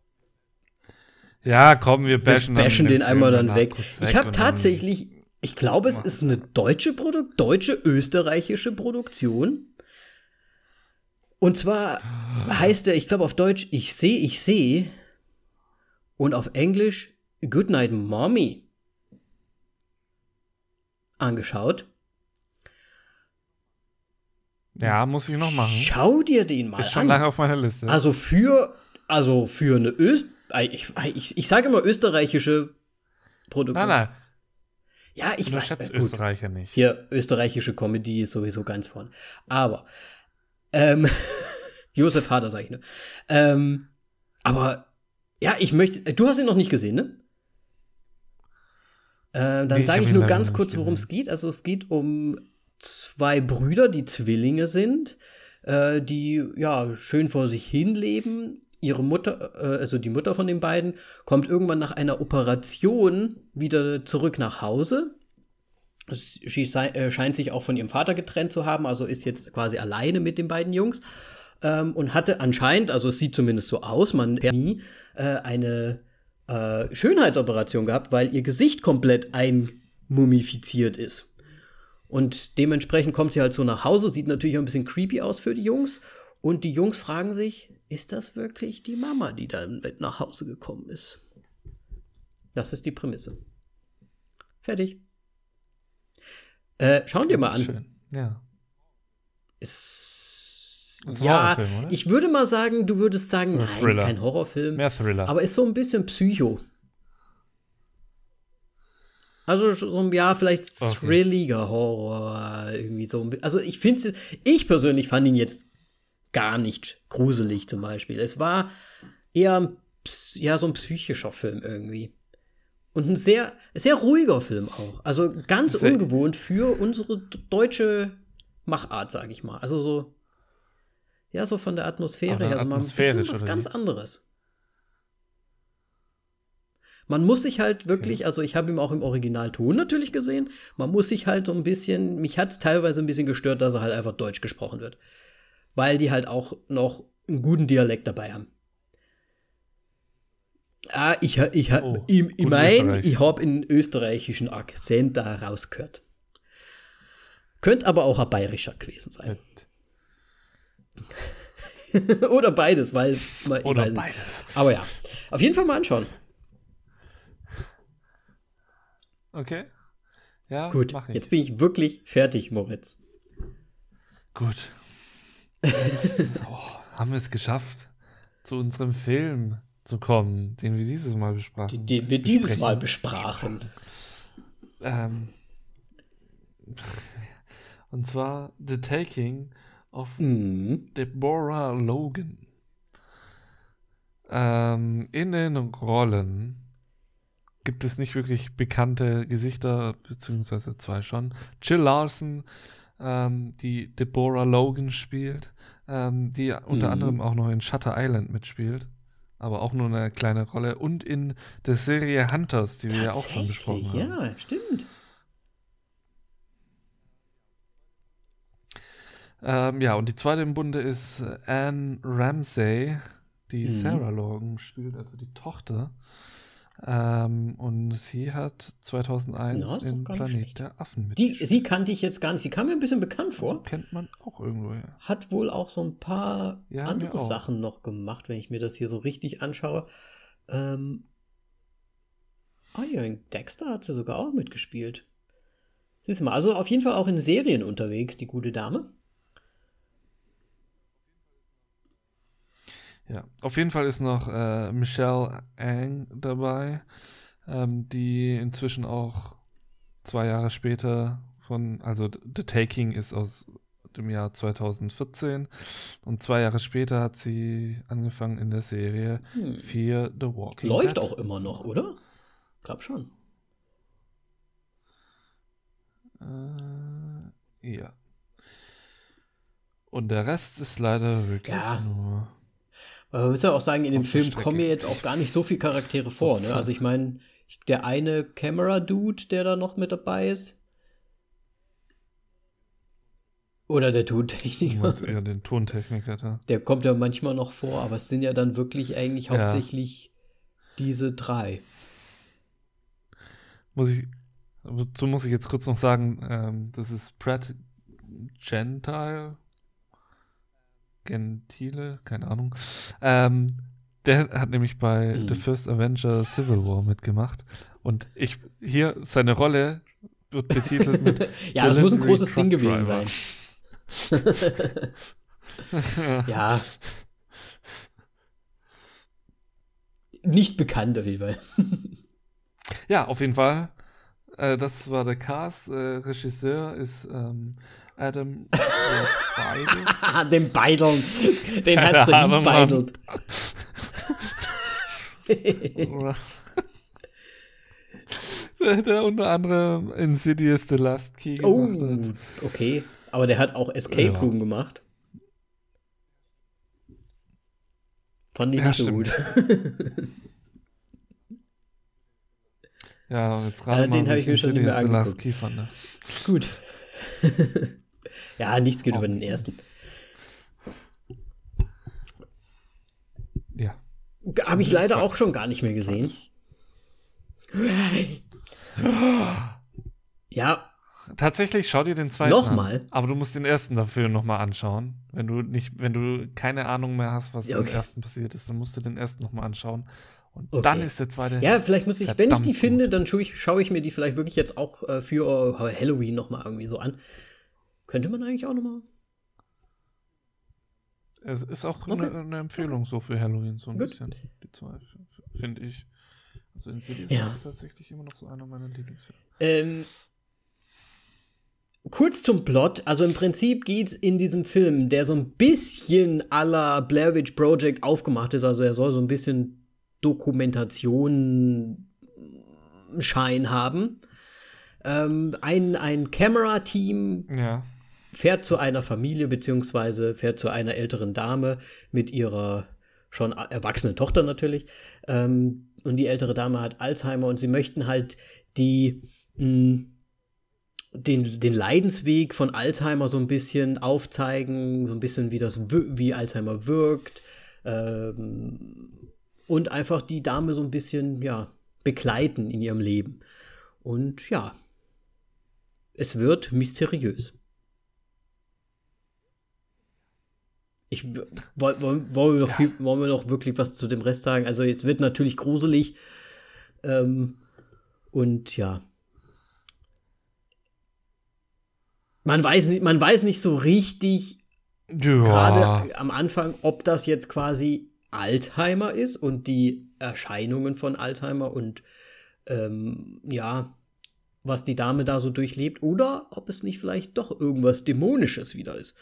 Ja, komm, wir wir bashen, bashen dann den einmal dann weg. kurz Ich habe tatsächlich Ich glaube, es ist eine deutsche Produkt, deutsche österreichische Produktion. Und zwar heißt er, ich glaube auf Deutsch, ich sehe, ich sehe. Und auf Englisch, Good Night Mommy. Angeschaut. Ja, muss ich noch machen. Schau dir den mal Ist schon an. lange auf meiner Liste. Also für, also für eine Öst, ich, ich, ich sage immer österreichische Produktion. nein, nein, Ja, ich weiß. gut. Österreicher nicht. Hier, österreichische Comedy ist sowieso ganz vorne. Aber, ähm, (laughs) Josef Hader, sag ich nur. Ähm, aber, ja, ich möchte, du hast ihn noch nicht gesehen, ne? Ähm, dann Nee, ich sage ich ihn nur ganz kurz, worum es geht. Also, es geht um zwei Brüder, die Zwillinge sind, äh, die, ja, schön vor sich hin leben. Ihre Mutter, äh, also die Mutter von den beiden, kommt irgendwann nach einer Operation wieder zurück nach Hause. Sie sei, äh, scheint sich auch von ihrem Vater getrennt zu haben, also ist jetzt quasi alleine mit den beiden Jungs. Ähm, und hatte anscheinend, also es sieht zumindest so aus, man hat nie äh, eine äh, Schönheitsoperation gehabt, weil ihr Gesicht komplett einmumifiziert ist. Und dementsprechend kommt sie halt so nach Hause, sieht natürlich auch ein bisschen creepy aus für die Jungs. Und die Jungs fragen sich, ist das wirklich die Mama, die dann mit nach Hause gekommen ist? Das ist die Prämisse. Fertig. Äh, schauen dir mal ist an. Schön. Ja. Ist, ist ja, ich würde mal sagen, du würdest sagen, Oder nein, ist Thriller. kein Horrorfilm. Mehr Thriller. Aber ist so ein bisschen Psycho. Also so ein ja, vielleicht Okay. thrilliger Horror irgendwie so. ein Also ich finde ich persönlich fand ihn jetzt gar nicht gruselig zum Beispiel. Es war eher ja so ein psychischer Film irgendwie und ein sehr sehr ruhiger Film auch. Also ganz Sehr- ungewohnt für unsere deutsche Machart, sage ich mal. Also so ja so von der Atmosphäre her, also mal ein bisschen was ganz anderes. Man muss sich halt wirklich, also ich habe ihn auch im Originalton natürlich gesehen, man muss sich halt so ein bisschen, mich hat es teilweise ein bisschen gestört, dass er halt einfach Deutsch gesprochen wird. Weil die halt auch noch einen guten Dialekt dabei haben. Ah, ich, ich, Oh, ich, ich gut mein, Österreich. ich habe einen österreichischen Akzent da rausgehört. Könnte aber auch ein bayerischer gewesen sein. (laughs) Oder beides, weil, ich Oder weiß nicht. beides. Aber ja, auf jeden Fall mal anschauen. Okay. Ja, Gut, jetzt bin ich wirklich fertig, Moritz. Gut. (laughs) Oh, haben wir es geschafft, zu unserem Film zu kommen, den wir dieses Mal besprachen. den wir dieses Besprechen. Mal besprachen. Ähm, und zwar The Taking of Mhm. Deborah Logan. Ähm, in den Rollen gibt es nicht wirklich bekannte Gesichter, beziehungsweise zwei schon. Jill Larson, ähm, die Deborah Logan spielt, ähm, die unter Mhm. anderem auch noch in Shutter Island mitspielt, aber auch nur eine kleine Rolle. Und in der Serie Hunters, die wir ja auch schon besprochen haben. ja, stimmt. Ähm, ja, und die zweite im Bunde ist äh, Anne Ramsey, die Mhm. Sarah Logan spielt, also die Tochter. Ähm, und sie hat 2001 Ja, in Planet der Affen Die, mitgespielt. sie kannte ich jetzt gar nicht. Sie kam mir ein bisschen bekannt vor. Kennt man auch irgendwo, ja. Hat wohl auch so ein paar Ja, andere. Sachen noch gemacht, wenn ich mir das hier so richtig anschaue. Ähm, ah ja, in Dexter hat sie sogar auch mitgespielt. Siehst du mal, also auf jeden Fall auch in Serien unterwegs, die gute Dame. Ja, auf jeden Fall ist noch äh, Michelle Ang dabei, ähm, die inzwischen auch zwei Jahre später von, also The Taking ist aus dem Jahr 2014 und zwei Jahre später hat sie angefangen in der Serie Hm. Fear the Walking Läuft Dead auch immer noch, oder? Glaub schon. Äh, ja. Und der Rest ist leider wirklich Ja. nur. Aber man muss ja auch sagen, in dem Film kommen ja jetzt auch gar nicht so viele Charaktere vor. Ne? so. Also ich meine, der eine Camera-Dude, der da noch mit dabei ist. Oder der Du Tontechniker. meinst eher den Tontechniker da. Der kommt ja manchmal noch vor, aber es sind ja dann wirklich eigentlich Ja. hauptsächlich diese drei. Muss ich, Dazu muss ich jetzt kurz noch sagen, ähm, das ist Pratt Gentile. Gentile, keine Ahnung. Ähm, der hat nämlich bei Mhm. The First Avenger Civil War mitgemacht. Und ich, hier, seine Rolle wird betitelt mit (laughs) ja, das muss ein großes Truck Ding gewesen Driver. sein. (laughs) ja. Nicht bekannt auf jeden Fall. Ja, auf jeden Fall. Äh, das war der Cast. Äh, Regisseur ist ähm, Adam Beidel. (laughs) Den Beideln. Den hat's du Ahnung, hinbeidelt. der, der unter anderem Insidious The Last Key oh, gemacht hat. okay. Aber der hat auch Escape Ja. Room gemacht. Fand ich Ja, nicht so stimmt. gut. Ja, jetzt gerade Ja, mal, den wie hab ich mir schon nicht mehr Insidious The Last angeguckt. Key fand. Ne? gut. (laughs) ja, nichts geht Oh. über den ersten. Ja. Habe ich leider auch schon gar nicht mehr gesehen. Ja, Tatsächlich, schau dir den zweiten Nochmal? an. Aber du musst den ersten dafür nochmal anschauen. Wenn du nicht, wenn du keine Ahnung mehr hast, was Ja, okay. im ersten passiert ist, dann musst du den ersten nochmal anschauen. Und Okay. dann ist der zweite. ja, vielleicht muss ich, wenn ich die gut. finde, dann schaue ich, schaue ich mir die vielleicht wirklich jetzt auch äh, für Halloween nochmal irgendwie so an. Könnte man eigentlich auch nochmal. Es ist auch Okay. eine, eine Empfehlung so für Halloween, so ein Gut. bisschen. Die zwei, finde ich. Also Insidious Ja. ist tatsächlich immer noch so einer meiner Lieblingsfilme. Ähm, kurz zum Plot. Also im Prinzip geht in diesem Film, der so ein bisschen la Blair Witch Project aufgemacht ist, also er soll so ein bisschen Dokumentation Schein haben. Ähm, ein ein Camera-Team Ja. Fährt zu einer Familie beziehungsweise fährt zu einer älteren Dame mit ihrer schon erwachsenen Tochter natürlich. Ähm, und die ältere Dame hat Alzheimer und sie möchten halt die mh, den, den Leidensweg von Alzheimer so ein bisschen aufzeigen, so ein bisschen wie das wie Alzheimer wirkt ähm, und einfach die Dame so ein bisschen ja begleiten in ihrem Leben. Und ja, es wird mysteriös. Ich wollen, wollen, wir doch viel, wollen wir doch wirklich was zu dem Rest sagen? Also jetzt wird natürlich gruselig. Ähm, und ja. Man weiß, nicht, man weiß nicht so richtig, Ja. gerade am Anfang, ob das jetzt quasi Alzheimer ist und die Erscheinungen von Alzheimer und ähm, ja, was die Dame da so durchlebt, oder ob es nicht vielleicht doch irgendwas Dämonisches wieder ist.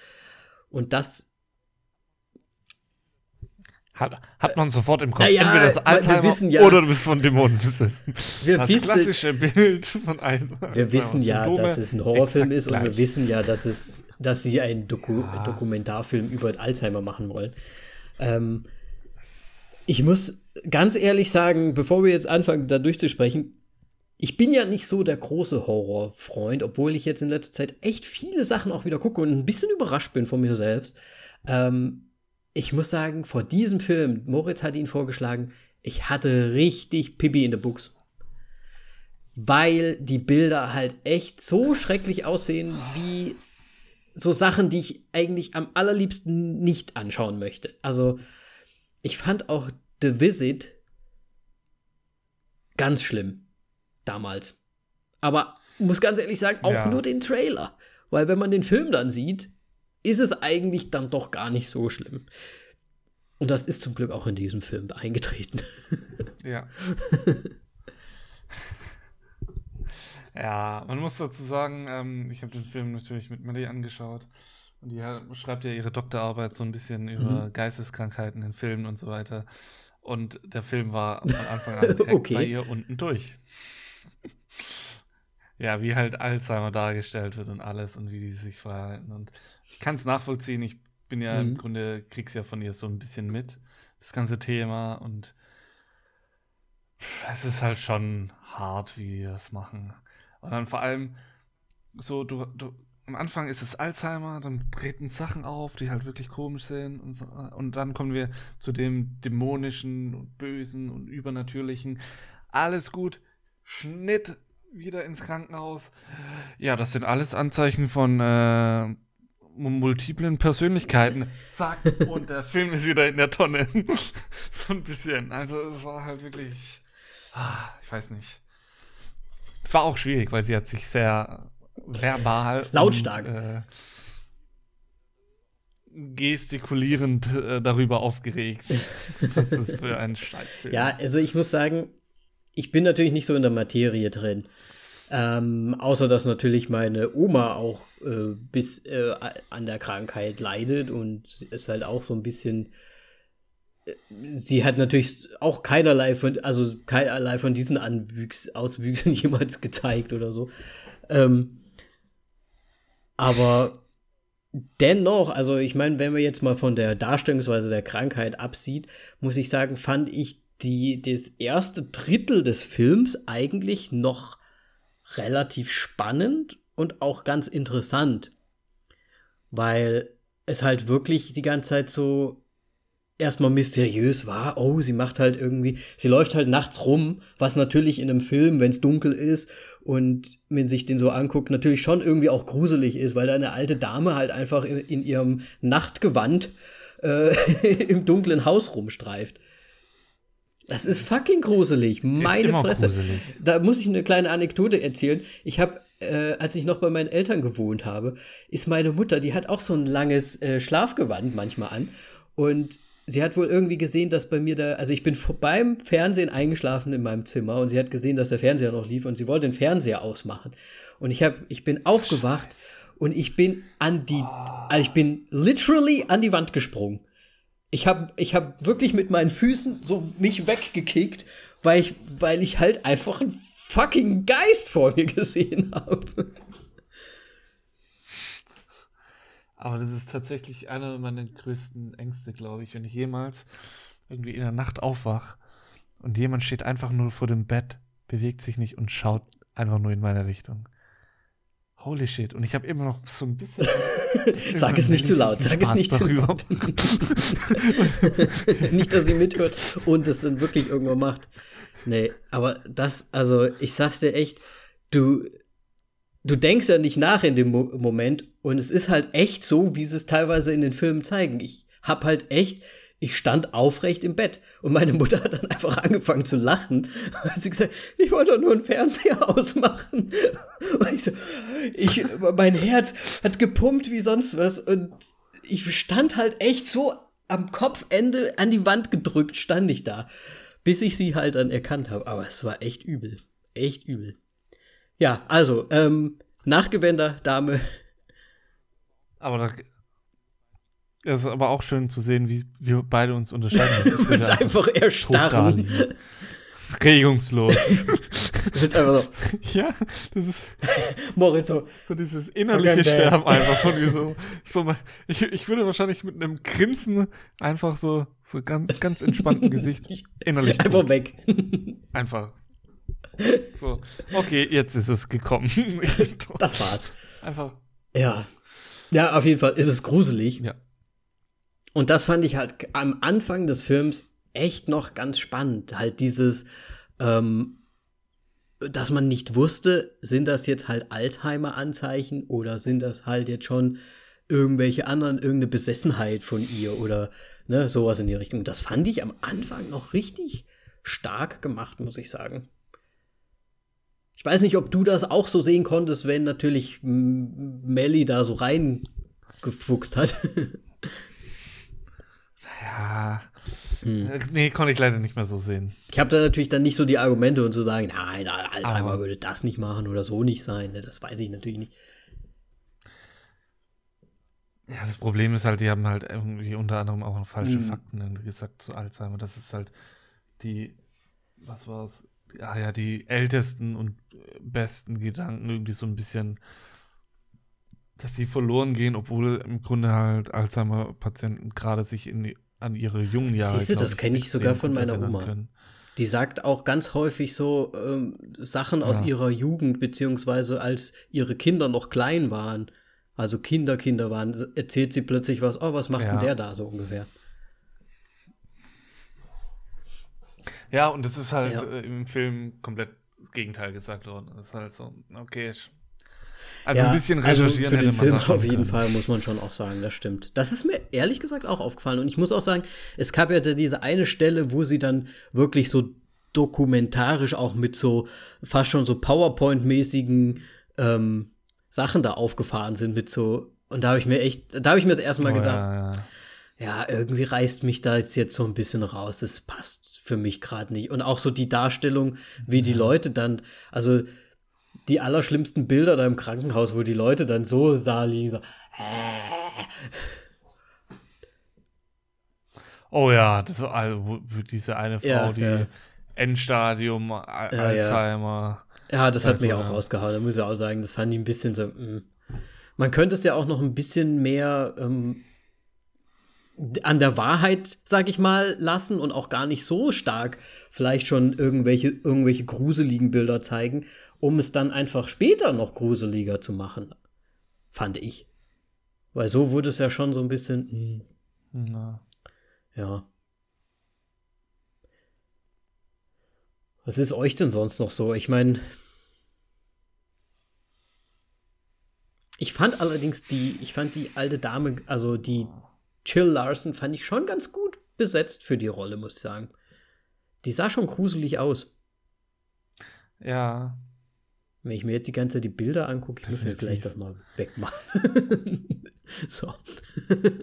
Und das Hat, hat man sofort im Kopf. Naja, Entweder das Alzheimer wissen ja- oder du bist von Dämonen besessen. wir Das wissen, klassische Bild von Alzheimer. wir wissen ja, Symptome dass es ein Horrorfilm ist und wir gleich. wissen ja, dass es, (laughs) dass sie einen Doku Ja. Dokumentarfilm über Alzheimer machen wollen. Ähm, ich muss ganz ehrlich sagen, bevor wir jetzt anfangen, da durchzusprechen, ich bin ja nicht so der große Horrorfreund, obwohl ich jetzt in letzter Zeit echt viele Sachen auch wieder gucke und ein bisschen überrascht bin von mir selbst. Ähm, ich muss sagen, vor diesem Film, Moritz hat ihn vorgeschlagen, ich hatte richtig Pipi in der Buchs. Weil die Bilder halt echt so schrecklich aussehen, wie so Sachen, die ich eigentlich am allerliebsten nicht anschauen möchte. Also, ich fand auch The Visit ganz schlimm. Damals. Aber muss ganz ehrlich sagen, auch Ja. nur den Trailer. Weil wenn man den Film dann sieht, ist es eigentlich dann doch gar nicht so schlimm. Und das ist zum Glück auch in diesem Film eingetreten. (laughs) Ja. ja, man muss dazu sagen, ähm, ich habe den Film natürlich mit Melly angeschaut. Und die schreibt ja ihre Doktorarbeit so ein bisschen über Mhm. Geisteskrankheiten in Filmen und so weiter. Und der Film war von Anfang an (laughs) direkt Okay. bei ihr unten durch. Ja, wie halt Alzheimer dargestellt wird und alles und wie die sich verhalten. Und ich kann es nachvollziehen. Ich bin ja im Mhm. Grunde, krieg's ja von ihr so ein bisschen mit, das ganze Thema. Und es ist halt schon hart, wie die das machen. Und dann vor allem so, du, du, am Anfang ist es Alzheimer, dann treten Sachen auf, die halt wirklich komisch sind. Und, so, und dann kommen wir zu dem dämonischen und bösen und übernatürlichen. Alles gut. Schnitt, wieder ins Krankenhaus. Ja, das sind alles Anzeichen von äh, multiplen Persönlichkeiten. (laughs) Zack, und der Film ist wieder in der Tonne. (laughs) so ein bisschen. Also es war halt wirklich. Ah, ich weiß nicht. Es war auch schwierig, weil sie hat sich sehr verbal. Lautstark. Und, äh, gestikulierend äh, darüber aufgeregt. (laughs) Was ist für ein Scheißfilm. Ja, also ich muss sagen, ich bin natürlich nicht so in der Materie drin. Ähm, außer dass natürlich meine Oma auch äh, bis äh, an der Krankheit leidet und ist halt auch so ein bisschen. Äh, sie hat natürlich auch keinerlei von, also keinerlei von diesen Anwüchs, Auswüchsen (laughs) jemals gezeigt oder so. Ähm, aber dennoch, also ich meine, wenn man jetzt mal von der Darstellungsweise der Krankheit absieht, muss ich sagen, fand ich die, das erste Drittel des Films eigentlich noch relativ spannend und auch ganz interessant, weil es halt wirklich die ganze Zeit so erstmal mysteriös war. Oh, sie macht halt irgendwie, sie läuft halt nachts rum, was natürlich in einem Film, wenn es dunkel ist und man sich den so anguckt, natürlich schon irgendwie auch gruselig ist, weil da eine alte Dame halt einfach in, in ihrem Nachtgewand äh, (laughs) im dunklen Haus rumstreift. Das ist fucking gruselig. Meine Fresse. Gruselig. Da muss ich eine kleine Anekdote erzählen. Ich habe, äh, als ich noch bei meinen Eltern gewohnt habe, ist meine Mutter, die hat auch so ein langes äh, Schlafgewand manchmal an. Und sie hat wohl irgendwie gesehen, dass bei mir da, also ich bin beim Fernsehen eingeschlafen in meinem Zimmer und sie hat gesehen, dass der Fernseher noch lief und sie wollte den Fernseher ausmachen. Und ich habe, ich bin aufgewacht und ich bin an die, also ich bin literally an die Wand gesprungen ich habe ich hab wirklich mit meinen Füßen so mich weggekickt, weil ich, weil ich halt einfach einen fucking Geist vor mir (laughs) gesehen habe. Aber das ist tatsächlich einer meiner größten Ängste, glaube ich, wenn ich jemals irgendwie in der Nacht aufwach und jemand steht einfach nur vor dem Bett, bewegt sich nicht und schaut einfach nur in meine Richtung. Holy shit. Und ich habe immer noch so ein bisschen. (laughs) sag es nicht zu laut. Sag es nicht zu laut. nicht, dass sie mithört und es dann wirklich irgendwann macht. Nee, aber das, also ich sag's dir echt, du, du denkst ja nicht nach in dem Mo Moment und es ist halt echt so, wie sie es teilweise in den Filmen zeigen. Ich hab halt echt ich stand aufrecht im Bett und meine Mutter hat dann einfach angefangen zu lachen, (laughs) sie gesagt, ich wollte doch nur einen Fernseher (laughs) ausmachen. Und ich so, ich, mein Herz hat gepumpt wie sonst was und ich stand halt echt so am Kopfende an die Wand gedrückt, stand ich da, bis ich sie halt dann erkannt habe. Aber es war echt übel, echt übel. Ja, also, ähm, Nachgewender, Dame. Aber da, es ist aber auch schön zu sehen, wie wir beide uns unterscheiden. (laughs) du bist einfach erstarren. Regungslos. (laughs) du bist einfach so. (laughs) Ja, das ist. Moritz so. So dieses innerliche Sterben einfach von mir so. so ich, ich würde wahrscheinlich mit einem Grinsen einfach so, so ganz, ganz entspannten Gesicht innerlich. Einfach weg. Einfach. So. Okay, jetzt ist es gekommen. das war's. Einfach. Ja. Ja, auf jeden Fall ist es gruselig. Ja. Und das fand ich halt am Anfang des Films echt noch ganz spannend. Halt dieses, ähm, dass man nicht wusste, sind das jetzt halt Alzheimer-Anzeichen oder sind das halt jetzt schon irgendwelche anderen, irgendeine Besessenheit von ihr oder ne, sowas in die Richtung. Das fand ich am Anfang noch richtig stark gemacht, muss ich sagen. Ich weiß nicht, ob du das auch so sehen konntest, wenn natürlich Melly da so reingefuchst hat. (laughs) Ja. Hm. Nee, konnte ich leider nicht mehr so sehen. Ich habe da natürlich dann nicht so die Argumente und zu sagen, nein, Alzheimer Aber. würde das nicht machen oder so nicht sein. Ne? Das weiß ich natürlich nicht. Ja, das Problem ist halt, die haben halt irgendwie unter anderem auch falsche hm. Fakten gesagt zu Alzheimer. Das ist halt die, was war es? Ja, ja, die ältesten und besten Gedanken irgendwie so ein bisschen dass die verloren gehen, obwohl im Grunde halt Alzheimer-Patienten gerade sich in, an ihre jungen Jahre. Siehst du, das kenne ich sogar von meiner Oma. Können. Die sagt auch ganz häufig so ähm, Sachen ja. aus ihrer Jugend, beziehungsweise als ihre Kinder noch klein waren, also Kinder, Kinder waren, erzählt sie plötzlich was, oh, was macht ja. denn der da so ungefähr? Ja, und das ist halt ja. äh, im Film komplett das Gegenteil gesagt worden. Das ist halt so, okay. Also ja, ein bisschen also recherchieren für den hätte man Film auf jeden können. Fall muss man schon auch sagen, das stimmt. Das ist mir ehrlich gesagt auch aufgefallen und ich muss auch sagen, es gab ja diese eine Stelle, wo sie dann wirklich so dokumentarisch auch mit so fast schon so PowerPoint-mäßigen ähm, Sachen da aufgefahren sind mit so und da habe ich mir echt, da habe ich mir das erste Mal Oh, gedacht, ja, ja. ja, irgendwie reißt mich da jetzt, jetzt so ein bisschen raus. Das passt für mich gerade nicht. Und auch so die Darstellung, wie die Leute dann, also die allerschlimmsten Bilder da im Krankenhaus, wo die Leute dann so da liegen, so. Oh ja, das war also, diese eine Frau, Ja, die ja. Endstadium, Al Ja. Alzheimer. Ja, das hat mich auch rausgehauen. Da muss ich auch sagen, das fand ich ein bisschen so. mm. Man könnte es ja auch noch ein bisschen mehr ähm, an der Wahrheit, sag ich mal, lassen und auch gar nicht so stark vielleicht schon irgendwelche, irgendwelche gruseligen Bilder zeigen, um es dann einfach später noch gruseliger zu machen. Fand ich. Weil so wurde es ja schon so ein bisschen. mm, Ja. ja. Was ist euch denn sonst noch so? Ich meine, ich fand allerdings die, ich fand die alte Dame, also die Jill Larson, fand ich schon ganz gut besetzt für die Rolle, muss ich sagen. Die sah schon gruselig aus. ja. Wenn ich mir jetzt die ganze Zeit die Bilder angucke, ich muss mir vielleicht das mal wegmachen. (laughs) so. (laughs)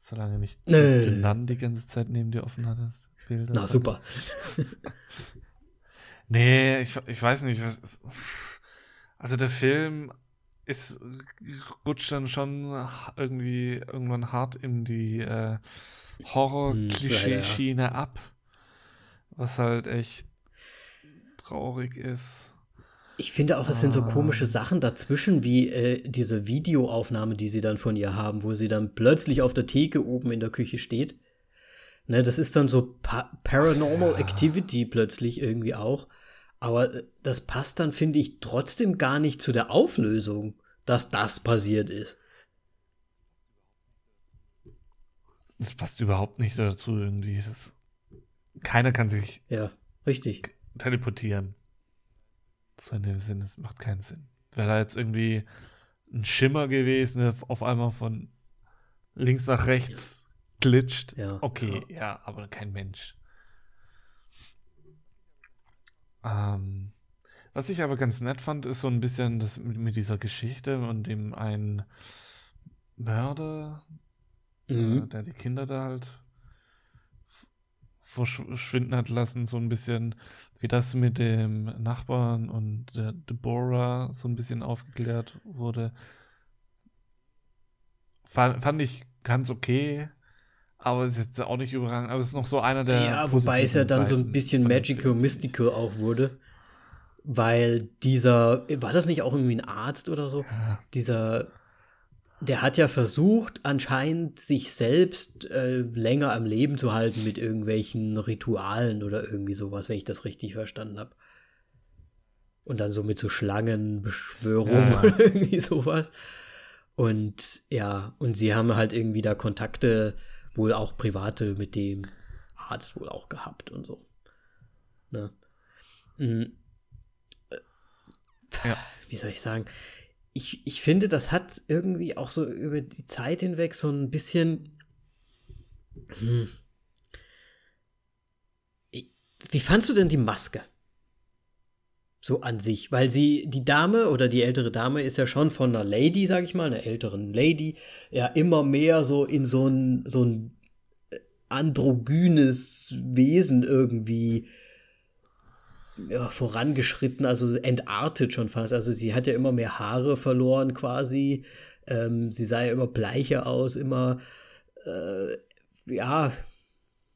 Solange nicht Nö. den Nan die ganze Zeit neben dir offen hattest. Bilder. Na super. (laughs) Nee, ich, ich weiß nicht. Was, also der Film ist, rutscht dann schon irgendwie irgendwann hart in die äh, Hm, Horror-Klischee-Schiene ab. Was halt echt traurig ist. Ich finde auch, es sind so Ah. komische Sachen dazwischen, wie äh, diese Videoaufnahme, die sie dann von ihr haben, wo sie dann plötzlich auf der Theke oben in der Küche steht. Ne, das ist dann so pa Paranormal Ja. Activity plötzlich irgendwie auch. Aber äh, das passt dann, finde ich, trotzdem gar nicht zu der Auflösung, dass das passiert ist. Das passt überhaupt nicht dazu irgendwie. Das, keiner kann sich Ja, richtig. teleportieren. So in dem Sinne, es macht keinen Sinn. Wäre da jetzt irgendwie ein Schimmer gewesen, der auf einmal von links nach rechts glitscht. Ja, okay, ja. aber kein Mensch. Ähm, was ich aber ganz nett fand, ist so ein bisschen das mit, dieser Geschichte und dem einen Mörder, äh, Mhm. der die Kinder da halt verschwinden hat lassen, so ein bisschen, wie das mit dem Nachbarn und der Deborah so ein bisschen aufgeklärt wurde. Fand, fand ich ganz okay, aber ist jetzt auch nicht überragend, aber es ist noch so einer der. Ja, wobei es ja dann so ein Seiten bisschen Magical. Mystical auch wurde. Weil dieser, war das nicht auch irgendwie ein Arzt oder so? Ja. Dieser, der hat ja versucht, anscheinend sich selbst äh, länger am Leben zu halten mit irgendwelchen Ritualen oder irgendwie sowas, wenn ich das richtig verstanden habe. Und dann so mit so Schlangenbeschwörungen Ja, (laughs) oder irgendwie sowas. Und ja, und sie haben halt irgendwie da Kontakte, wohl auch private mit dem Arzt wohl auch gehabt und so. Ne? Mm. Äh, Ja. (laughs) Wie soll ich sagen? Ich, ich finde, das hat irgendwie auch so über die Zeit hinweg so ein bisschen. Hm. Wie fandst du denn die Maske? So an sich, weil sie, die Dame oder die ältere Dame ist ja schon von einer Lady, sag ich mal, einer älteren Lady, ja immer mehr so in so ein, so ein äh, androgynes Wesen irgendwie ja, vorangeschritten, also entartet schon fast. Also sie hat ja immer mehr Haare verloren quasi. Ähm, sie sah ja immer bleicher aus, immer, äh, ja,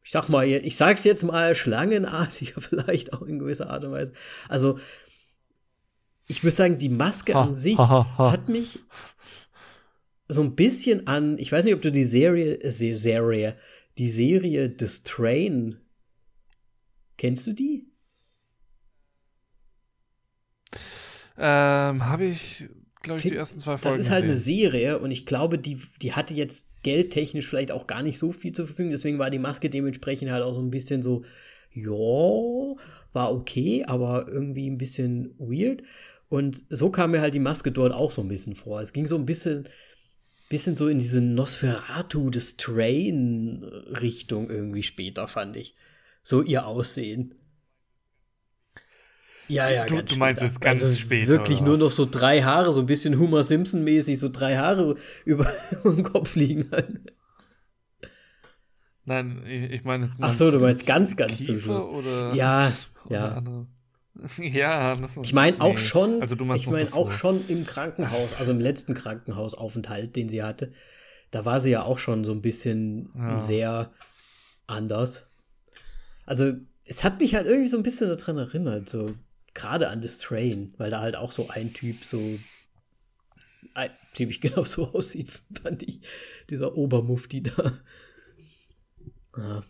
ich sag mal, ich sag's jetzt mal, schlangenartiger (laughs) vielleicht auch in gewisser Art und Weise. Also, ich muss sagen, die Maske Ha, an sich ha, ha, ha. hat mich so ein bisschen an, ich weiß nicht, ob du die Serie, äh, Se- Serie, die Serie The Strain, kennst du die? Ähm, habe ich glaube ich, die ersten zwei Folgen. Das ist halt eine gesehen. Serie und ich glaube, die, die hatte jetzt geldtechnisch vielleicht auch gar nicht so viel zur Verfügung. Deswegen war die Maske dementsprechend halt auch so ein bisschen so, ja, war okay, aber irgendwie ein bisschen weird. Und so kam mir halt die Maske dort auch so ein bisschen vor. Es ging so ein bisschen, bisschen so in diese Nosferatu des Train-Richtung irgendwie später, fand ich. So ihr Aussehen. Ja, ja, Du- ganz du meinst jetzt ganz also später, Wirklich nur noch so drei Haare, so ein bisschen Homer Simpson-mäßig, so drei Haare über, (laughs) dem Kopf liegen. Nein, ich, ich meine jetzt. Ach so, du meinst ganz, ganz Kiefer zum Schluss. Oder, Ja, oder ja. andere? (laughs) ja, das Ich meine auch schon, Also ich meine auch schon im Krankenhaus, also im letzten Krankenhausaufenthalt, den sie hatte, da war sie ja auch schon so ein bisschen Ja. sehr anders. Also es hat mich halt irgendwie so ein bisschen daran erinnert, so gerade an das Train, weil da halt auch so ein Typ so ein, ziemlich (laughs) genau so aussieht, fand ich, dieser Obermufti da. Ja.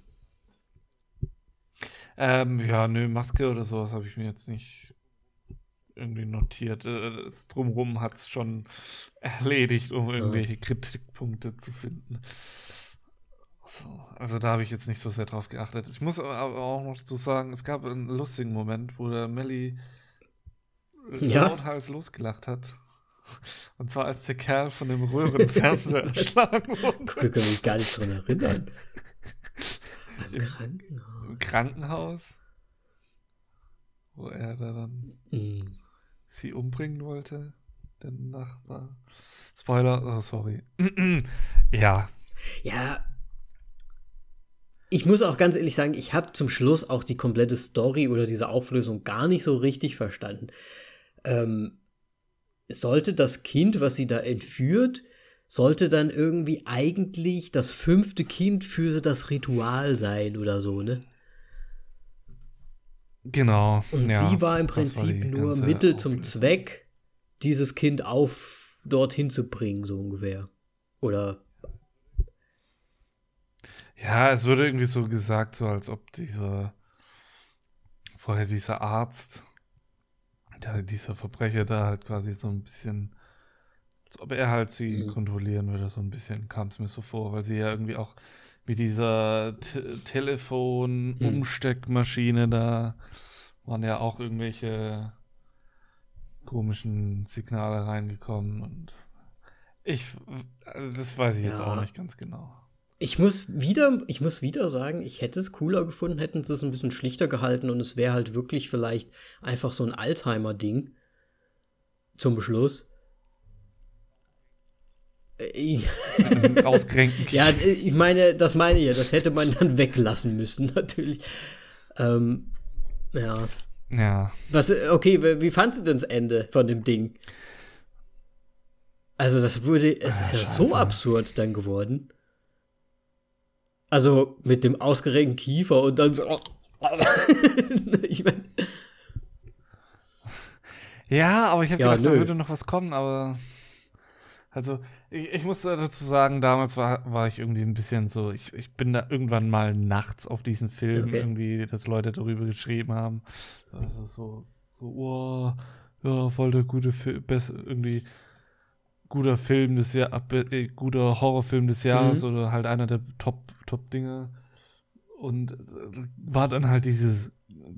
Ähm, ja, nö, Maske oder sowas habe ich mir jetzt nicht irgendwie notiert. Äh, Das Drumrum hat es schon erledigt, um irgendwelche Kritikpunkte zu finden. So, also da habe ich jetzt nicht so sehr drauf geachtet. Ich muss aber auch noch dazu sagen, es gab einen lustigen Moment, wo der Melly Ja. lauthals losgelacht hat. Und zwar als der Kerl von dem Röhrenfernseher (laughs) erschlagen wurde. Ich kann mich gar nicht dran erinnern. Im Im- Krankenhaus. Im Krankenhaus. Wo er da dann Mhm. sie umbringen wollte, der Nachbar. Spoiler, oh, sorry. (clears throat) ja, Ja. Ich muss auch ganz ehrlich sagen, ich habe zum Schluss auch die komplette Story oder diese Auflösung gar nicht so richtig verstanden. Ähm, sollte das Kind, was sie da entführt, sollte dann irgendwie eigentlich das fünfte Kind für das Ritual sein oder so, ne? genau. Und ja, sie war im war Prinzip die nur Mittel zum Auflösung. Zweck, dieses Kind auf dorthin zu bringen, so ungefähr. Oder Ja, es wurde irgendwie so gesagt, so als ob dieser vorher dieser Arzt, der, dieser Verbrecher da halt quasi so ein bisschen, als ob er halt sie Mhm. kontrollieren würde, so ein bisschen kam es mir so vor, weil sie ja irgendwie auch mit dieser Te Telefon-Umsteckmaschine da waren ja auch irgendwelche komischen Signale reingekommen und ich, also das weiß ich jetzt Ja. auch nicht ganz genau. Ich muss wieder, ich muss wieder sagen, ich hätte es cooler gefunden, hätten sie es ein bisschen schlichter gehalten und es wäre halt wirklich vielleicht einfach so ein Alzheimer-Ding zum Schluss. (laughs) Ausgerenkten ja, ich meine, das meine ich ja, das hätte man dann weglassen müssen, (laughs) natürlich. Ähm, ja. Ja. Was, okay, wie, fandst du denn das Ende von dem Ding? Also, das wurde, es Ah, ist ja scheiße. so absurd dann geworden. Also, mit dem ausgeregten Kiefer und dann so. (laughs) ich meine, Ja, aber ich habe Ja, gedacht, da nö. würde noch was kommen, aber. Also, ich, ich muss dazu sagen, damals war, war ich irgendwie ein bisschen so, ich, ich bin da irgendwann mal nachts auf diesen Film Okay. irgendwie, dass Leute darüber geschrieben haben. Also so, so, oh, ja, voll der gute Film, irgendwie guter Film des Jahres, äh, guter Horrorfilm des Jahres Mhm. oder halt einer der Top, Top-Dinge. Und äh, war dann halt dieses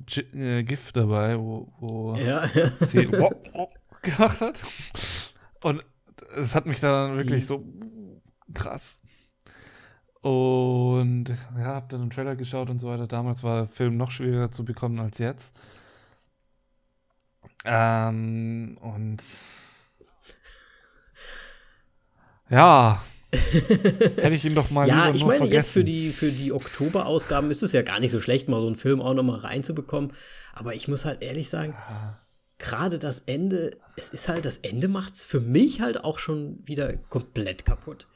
Gi- äh, Gift dabei, wo, wo ja, ja. sie (laughs) wop, wop gemacht hat. Und es hat mich dann wirklich Mhm. so krass. Und ja, hab dann einen Trailer geschaut und so weiter. Damals war der Film noch schwieriger zu bekommen als jetzt. Ähm, und (laughs) ja, (laughs) hätte ich ihn doch mal ja, ich meine, vergessen. jetzt für die, für die Oktoberausgaben ist es ja gar nicht so schlecht, mal so einen Film auch nochmal reinzubekommen. Aber ich muss halt ehrlich sagen, Ja. gerade das Ende, es ist halt, das Ende macht es für mich halt auch schon wieder komplett kaputt.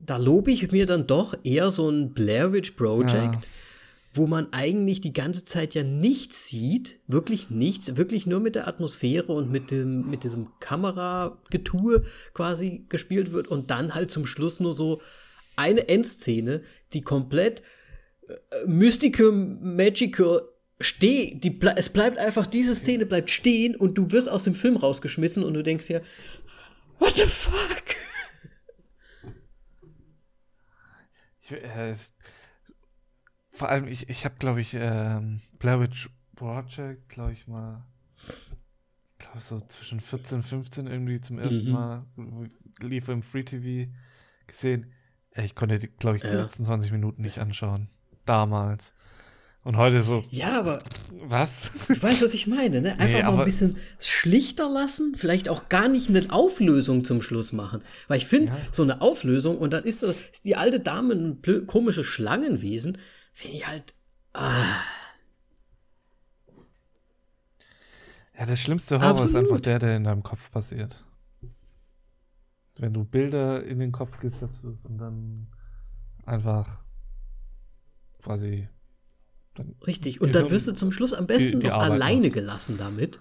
Da lobe ich mir dann doch eher so ein Blair Witch Project, Ja. Wo man eigentlich die ganze Zeit ja nichts sieht, wirklich nichts, wirklich nur mit der Atmosphäre und mit, dem, mit diesem Kameragetue quasi gespielt wird und dann halt zum Schluss nur so eine Endszene, die komplett äh, mystical, magical steh, die, es bleibt einfach, diese Szene bleibt stehen und du wirst aus dem Film rausgeschmissen und du denkst dir, what the fuck? Ich, äh, vor allem, ich, ich habe, glaube ich, ähm, Blair Witch Project, glaube ich mal, glaube so zwischen 14 und 15 irgendwie zum ersten Mhm. Mal lief im Free TV gesehen. Ja, ich konnte, glaube ich, die Ja. letzten 20 Minuten nicht anschauen. Damals. Und heute so, Ja, aber was? du weißt, was ich meine, ne? (laughs) Einfach Nee, mal ein bisschen schlichter lassen, vielleicht auch gar nicht eine Auflösung zum Schluss machen. Weil ich finde, Ja. so eine Auflösung und dann ist, die alte Dame ein komisches Schlangenwesen, finde ich halt. Ah, Ja, der schlimmste Horror ist einfach Absolut. der, der in deinem Kopf passiert. Wenn du Bilder in den Kopf gesetzt hast und dann einfach quasi dann richtig. Und Die dann wirst du zum Schluss am besten die noch Arbeit alleine gelassen damit.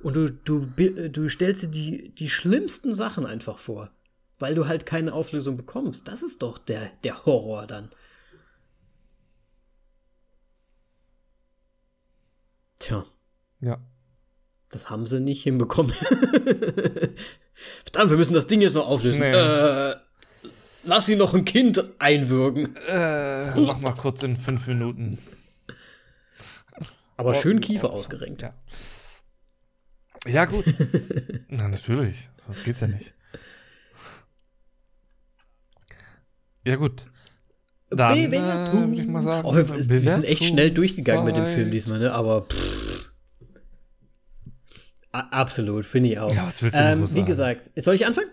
Und du, du, du stellst dir die, die schlimmsten Sachen einfach vor. Weil du halt keine Auflösung bekommst. Das ist doch der, der Horror dann. Tja. ja. Das haben sie nicht hinbekommen. (laughs) Verdammt, wir müssen das Ding jetzt noch auflösen. Nee. Äh, lass sie noch ein Kind einwürgen. Äh, mach mal kurz in fünf Minuten. Aber Oh, schön Kiefer oh, ausgerenkt. Ja. Ja, gut. (laughs) Na, natürlich. Sonst geht's ja nicht. Ja, gut. Dann äh, Bewertung. würde ich mal sagen. Oh, wir, wir sind echt schnell durchgegangen mit dem. Film diesmal, ne? Aber pff. Absolut, finde ich auch. Ja, was willst du ähm, Wie sagen? gesagt, soll ich anfangen?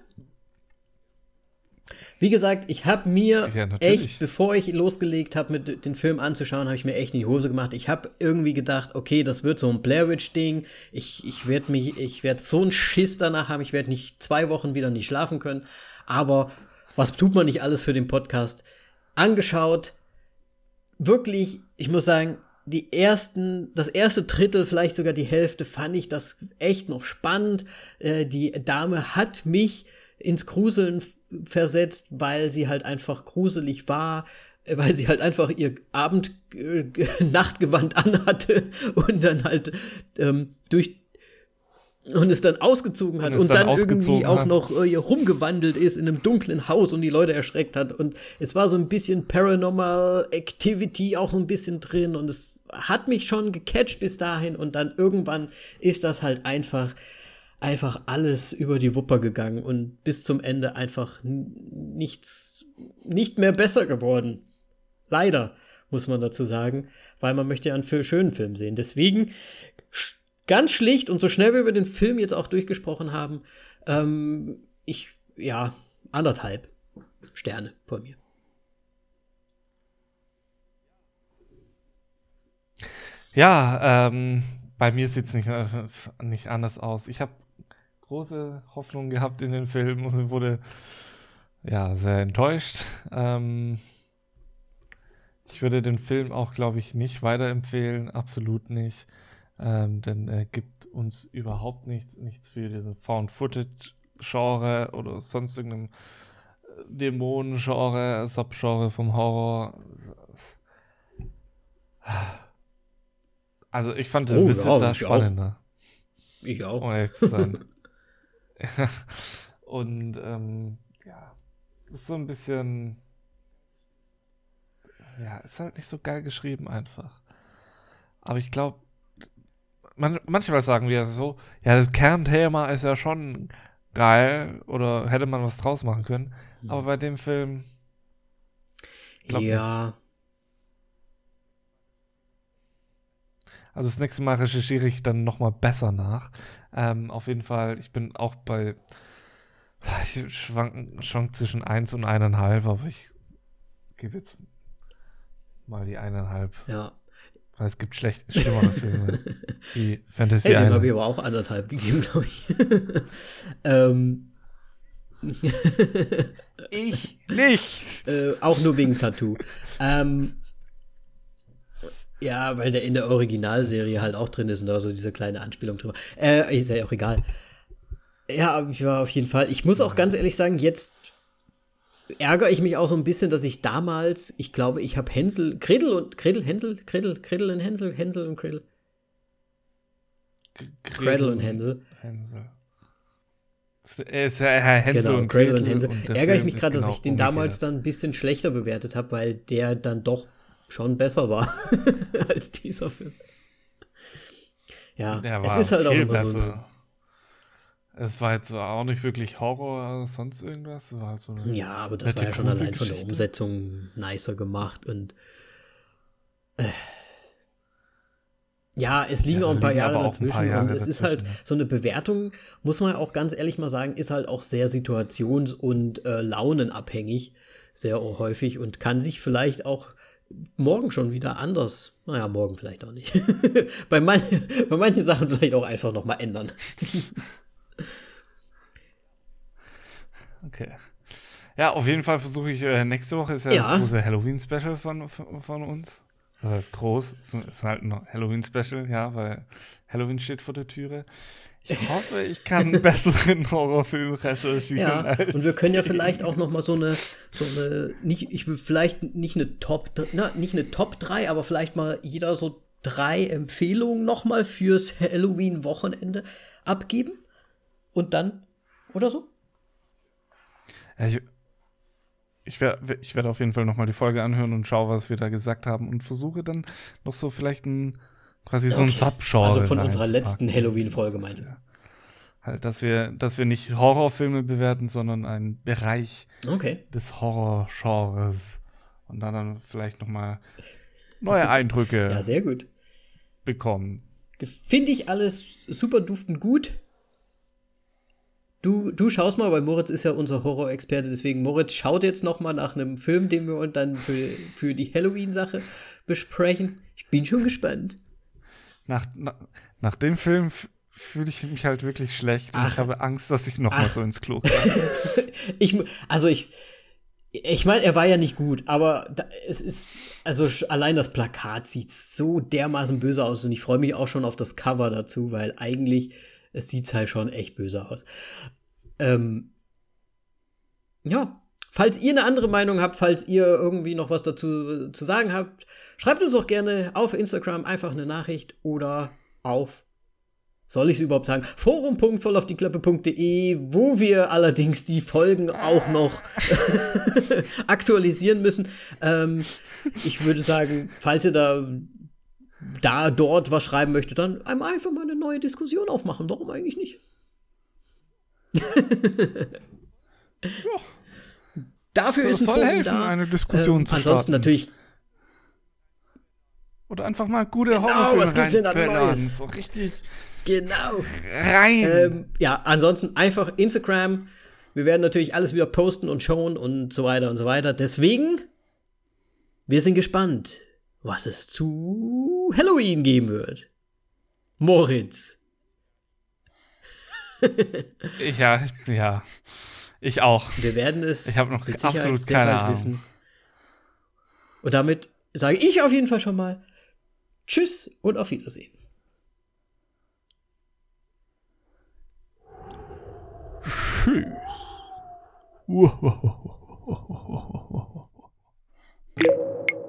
Wie gesagt, ich habe mir Ja, echt, bevor ich losgelegt habe, mit den Film anzuschauen, habe ich mir echt in die Hose gemacht. Ich habe irgendwie gedacht, okay, das wird so ein Blair Witch Ding. Ich, ich werde mich, ich werde so einen Schiss danach haben. Ich werde nicht zwei Wochen wieder nicht schlafen können. Aber was tut man nicht alles für den Podcast? Angeschaut, wirklich, ich muss sagen, die ersten, das erste Drittel, vielleicht sogar die Hälfte, fand ich das echt noch spannend. Äh, die Dame hat mich ins Gruseln versetzt, weil sie halt einfach gruselig war, äh, weil sie halt einfach ihr Abend äh, (laughs) anhatte und dann halt ähm, durch und es dann ausgezogen hat Und und, dann dann, irgendwie auch hat. noch äh, hier rumgewandelt ist in einem dunklen Haus und die Leute erschreckt hat. Und es war so ein bisschen Paranormal Activity auch so ein bisschen drin und es hat mich schon gecatcht bis dahin und dann irgendwann ist das halt einfach einfach alles über die Wupper gegangen und bis zum Ende einfach nichts nicht mehr besser geworden. Leider muss man dazu sagen, weil man möchte ja einen schönen Film sehen. Deswegen ganz schlicht und so schnell wir über den Film jetzt auch durchgesprochen haben, ähm, ich, ja, anderthalb Sterne von mir. Ja, ähm, bei mir sieht es nicht, nicht anders aus. Ich habe große Hoffnung gehabt in den Film und wurde ja sehr enttäuscht. Ähm, ich würde den Film auch, glaube ich, nicht weiterempfehlen, absolut nicht. Ähm, denn er gibt uns überhaupt nichts, nichts für diesen Found-Footage-Genre oder sonst irgendeinem äh, Dämonen-Genre, Subgenre vom Horror. Also ich fand es Oh, ein bisschen ja, da ich auch. spannender, Ich auch. um ehrlich zu sein. (laughs) Und ähm, ja, ist so ein bisschen, ja, ist halt nicht so geil geschrieben einfach. Aber ich glaube, man, manchmal sagen wir so, ja, das Kernthema ist ja schon geil oder hätte man was draus machen können. Aber bei dem Film, ja, also das nächste Mal recherchiere ich dann nochmal besser nach. Ähm, auf jeden Fall, ich bin auch bei, ich schwank, schwank zwischen 1 und 1,5, aber ich gebe jetzt mal die 1,5. ja. Weil es gibt schlecht, schlimmere (laughs) Filme. wie Fantasy Hey, dem habe ich aber auch anderthalb gegeben, glaube ich. (laughs) ähm, (laughs) Ich nicht. äh, auch nur wegen Tattoo. ähm, ja, weil der in der Originalserie halt auch drin ist und da so diese kleine Anspielung drüber. Äh, ist ja auch egal. Ja, aber ich war auf jeden Fall. Ich muss auch ganz ehrlich sagen, jetzt ärgere ich mich auch so ein bisschen, dass ich damals, ich glaube, ich habe Hänsel, Gretel und Gretel, Hänsel, Gretel, Gretel und Hänsel, Hänsel und Gretel. Gretel und Hänsel. Hänsel. Ja Herr Hänsel Genau, und Gretel und Hänsel. und Ärgere ich mich gerade, dass genau ich den damals umgekehrt. dann ein bisschen schlechter bewertet habe, weil der dann doch schon besser war (laughs) als dieser Film. Ja, es ist halt auch immer so. besser. Eine, Es war jetzt auch nicht wirklich Horror oder sonst irgendwas. Es war halt so eine ja, aber das war ja schon allein von der. Umsetzung nicer gemacht und äh, ja, es liegen Ja, auch ein paar Jahre dazwischen paar Jahre und es ist halt dazwischen, ja. so eine Bewertung, muss man auch ganz ehrlich mal sagen, ist halt auch sehr situations- und äh, launenabhängig, sehr häufig und kann sich vielleicht auch morgen schon wieder anders, naja, morgen vielleicht auch nicht, (laughs) bei, man, bei manchen Sachen vielleicht auch einfach nochmal ändern. (laughs) Okay. Ja, auf jeden Fall versuche ich, äh, nächste Woche ist ja, Ja. das große Halloween-Special von, von, von uns. Das heißt groß, es ist halt ein Halloween-Special, ja, weil Halloween steht vor der Türe. Ich (laughs) hoffe, ich kann einen (laughs) besseren Horrorfilm recherchieren. Ja, und wir können ja vielleicht auch noch mal so eine, (laughs) so eine, nicht, ich will vielleicht nicht eine Top, na, nicht eine Top 3, aber vielleicht mal jeder so drei Empfehlungen noch mal fürs Halloween-Wochenende abgeben und dann oder so. Ja, ich ich werde ich werd auf jeden Fall nochmal die Folge anhören und schaue, was wir da gesagt haben und versuche dann noch so vielleicht ein, quasi so ein Okay. Subgenre Also von unserer letzten Halloween-Folge meinte. Ja. Halt, dass wir, dass wir nicht Horrorfilme bewerten, sondern einen Bereich Okay. des Horrorgenres und dann, dann vielleicht nochmal neue Eindrücke (laughs) Ja, sehr gut. bekommen. Finde ich alles super duftend gut. Du, du schaust mal, weil Moritz ist ja unser Horror-Experte, deswegen Moritz schaut jetzt noch mal nach einem Film, den wir uns dann für, für die Halloween-Sache besprechen. Ich bin schon gespannt. Nach, na, nach dem Film fühle ich mich halt wirklich schlecht und Ach. ich habe Angst, dass ich nochmal Ach. so ins Klo komme. (laughs) Ich, also ich, ich meine, er war ja nicht gut, aber da, es ist, also allein das Plakat sieht so dermaßen böse aus und ich freue mich auch schon auf das Cover dazu, weil eigentlich, es sieht halt schon echt böse aus. Ähm, ja, falls ihr eine andere Meinung habt, falls ihr irgendwie noch was dazu zu sagen habt, schreibt uns doch gerne auf Instagram einfach eine Nachricht oder auf soll ich es überhaupt sagen? Forum.vollaufdieklappe.de, wo wir allerdings die Folgen auch noch (laughs) aktualisieren müssen. Ähm, ich würde sagen, falls ihr da, da dort was schreiben möchtet, dann einmal einfach mal eine neue Diskussion aufmachen. Warum eigentlich nicht? (laughs) Dafür Das ist ein soll Forum helfen, da. eine Diskussion ähm, zu Ansonsten starten. natürlich Oder einfach mal gute Genau, Horrorfilme was gibt's denn da. Neues? So richtig genau. rein. Ähm, ja, ansonsten einfach Instagram. Wir werden natürlich alles wieder posten und schauen und so weiter und so weiter. Deswegen, wir sind gespannt, was es zu Halloween geben wird. Moritz. (laughs) ja, ja. Ich auch. Wir werden es Ich habe noch absolut keine Ahnung. wissen. Und damit sage ich auf jeden Fall schon mal Tschüss und auf Wiedersehen. Tschüss. (laughs)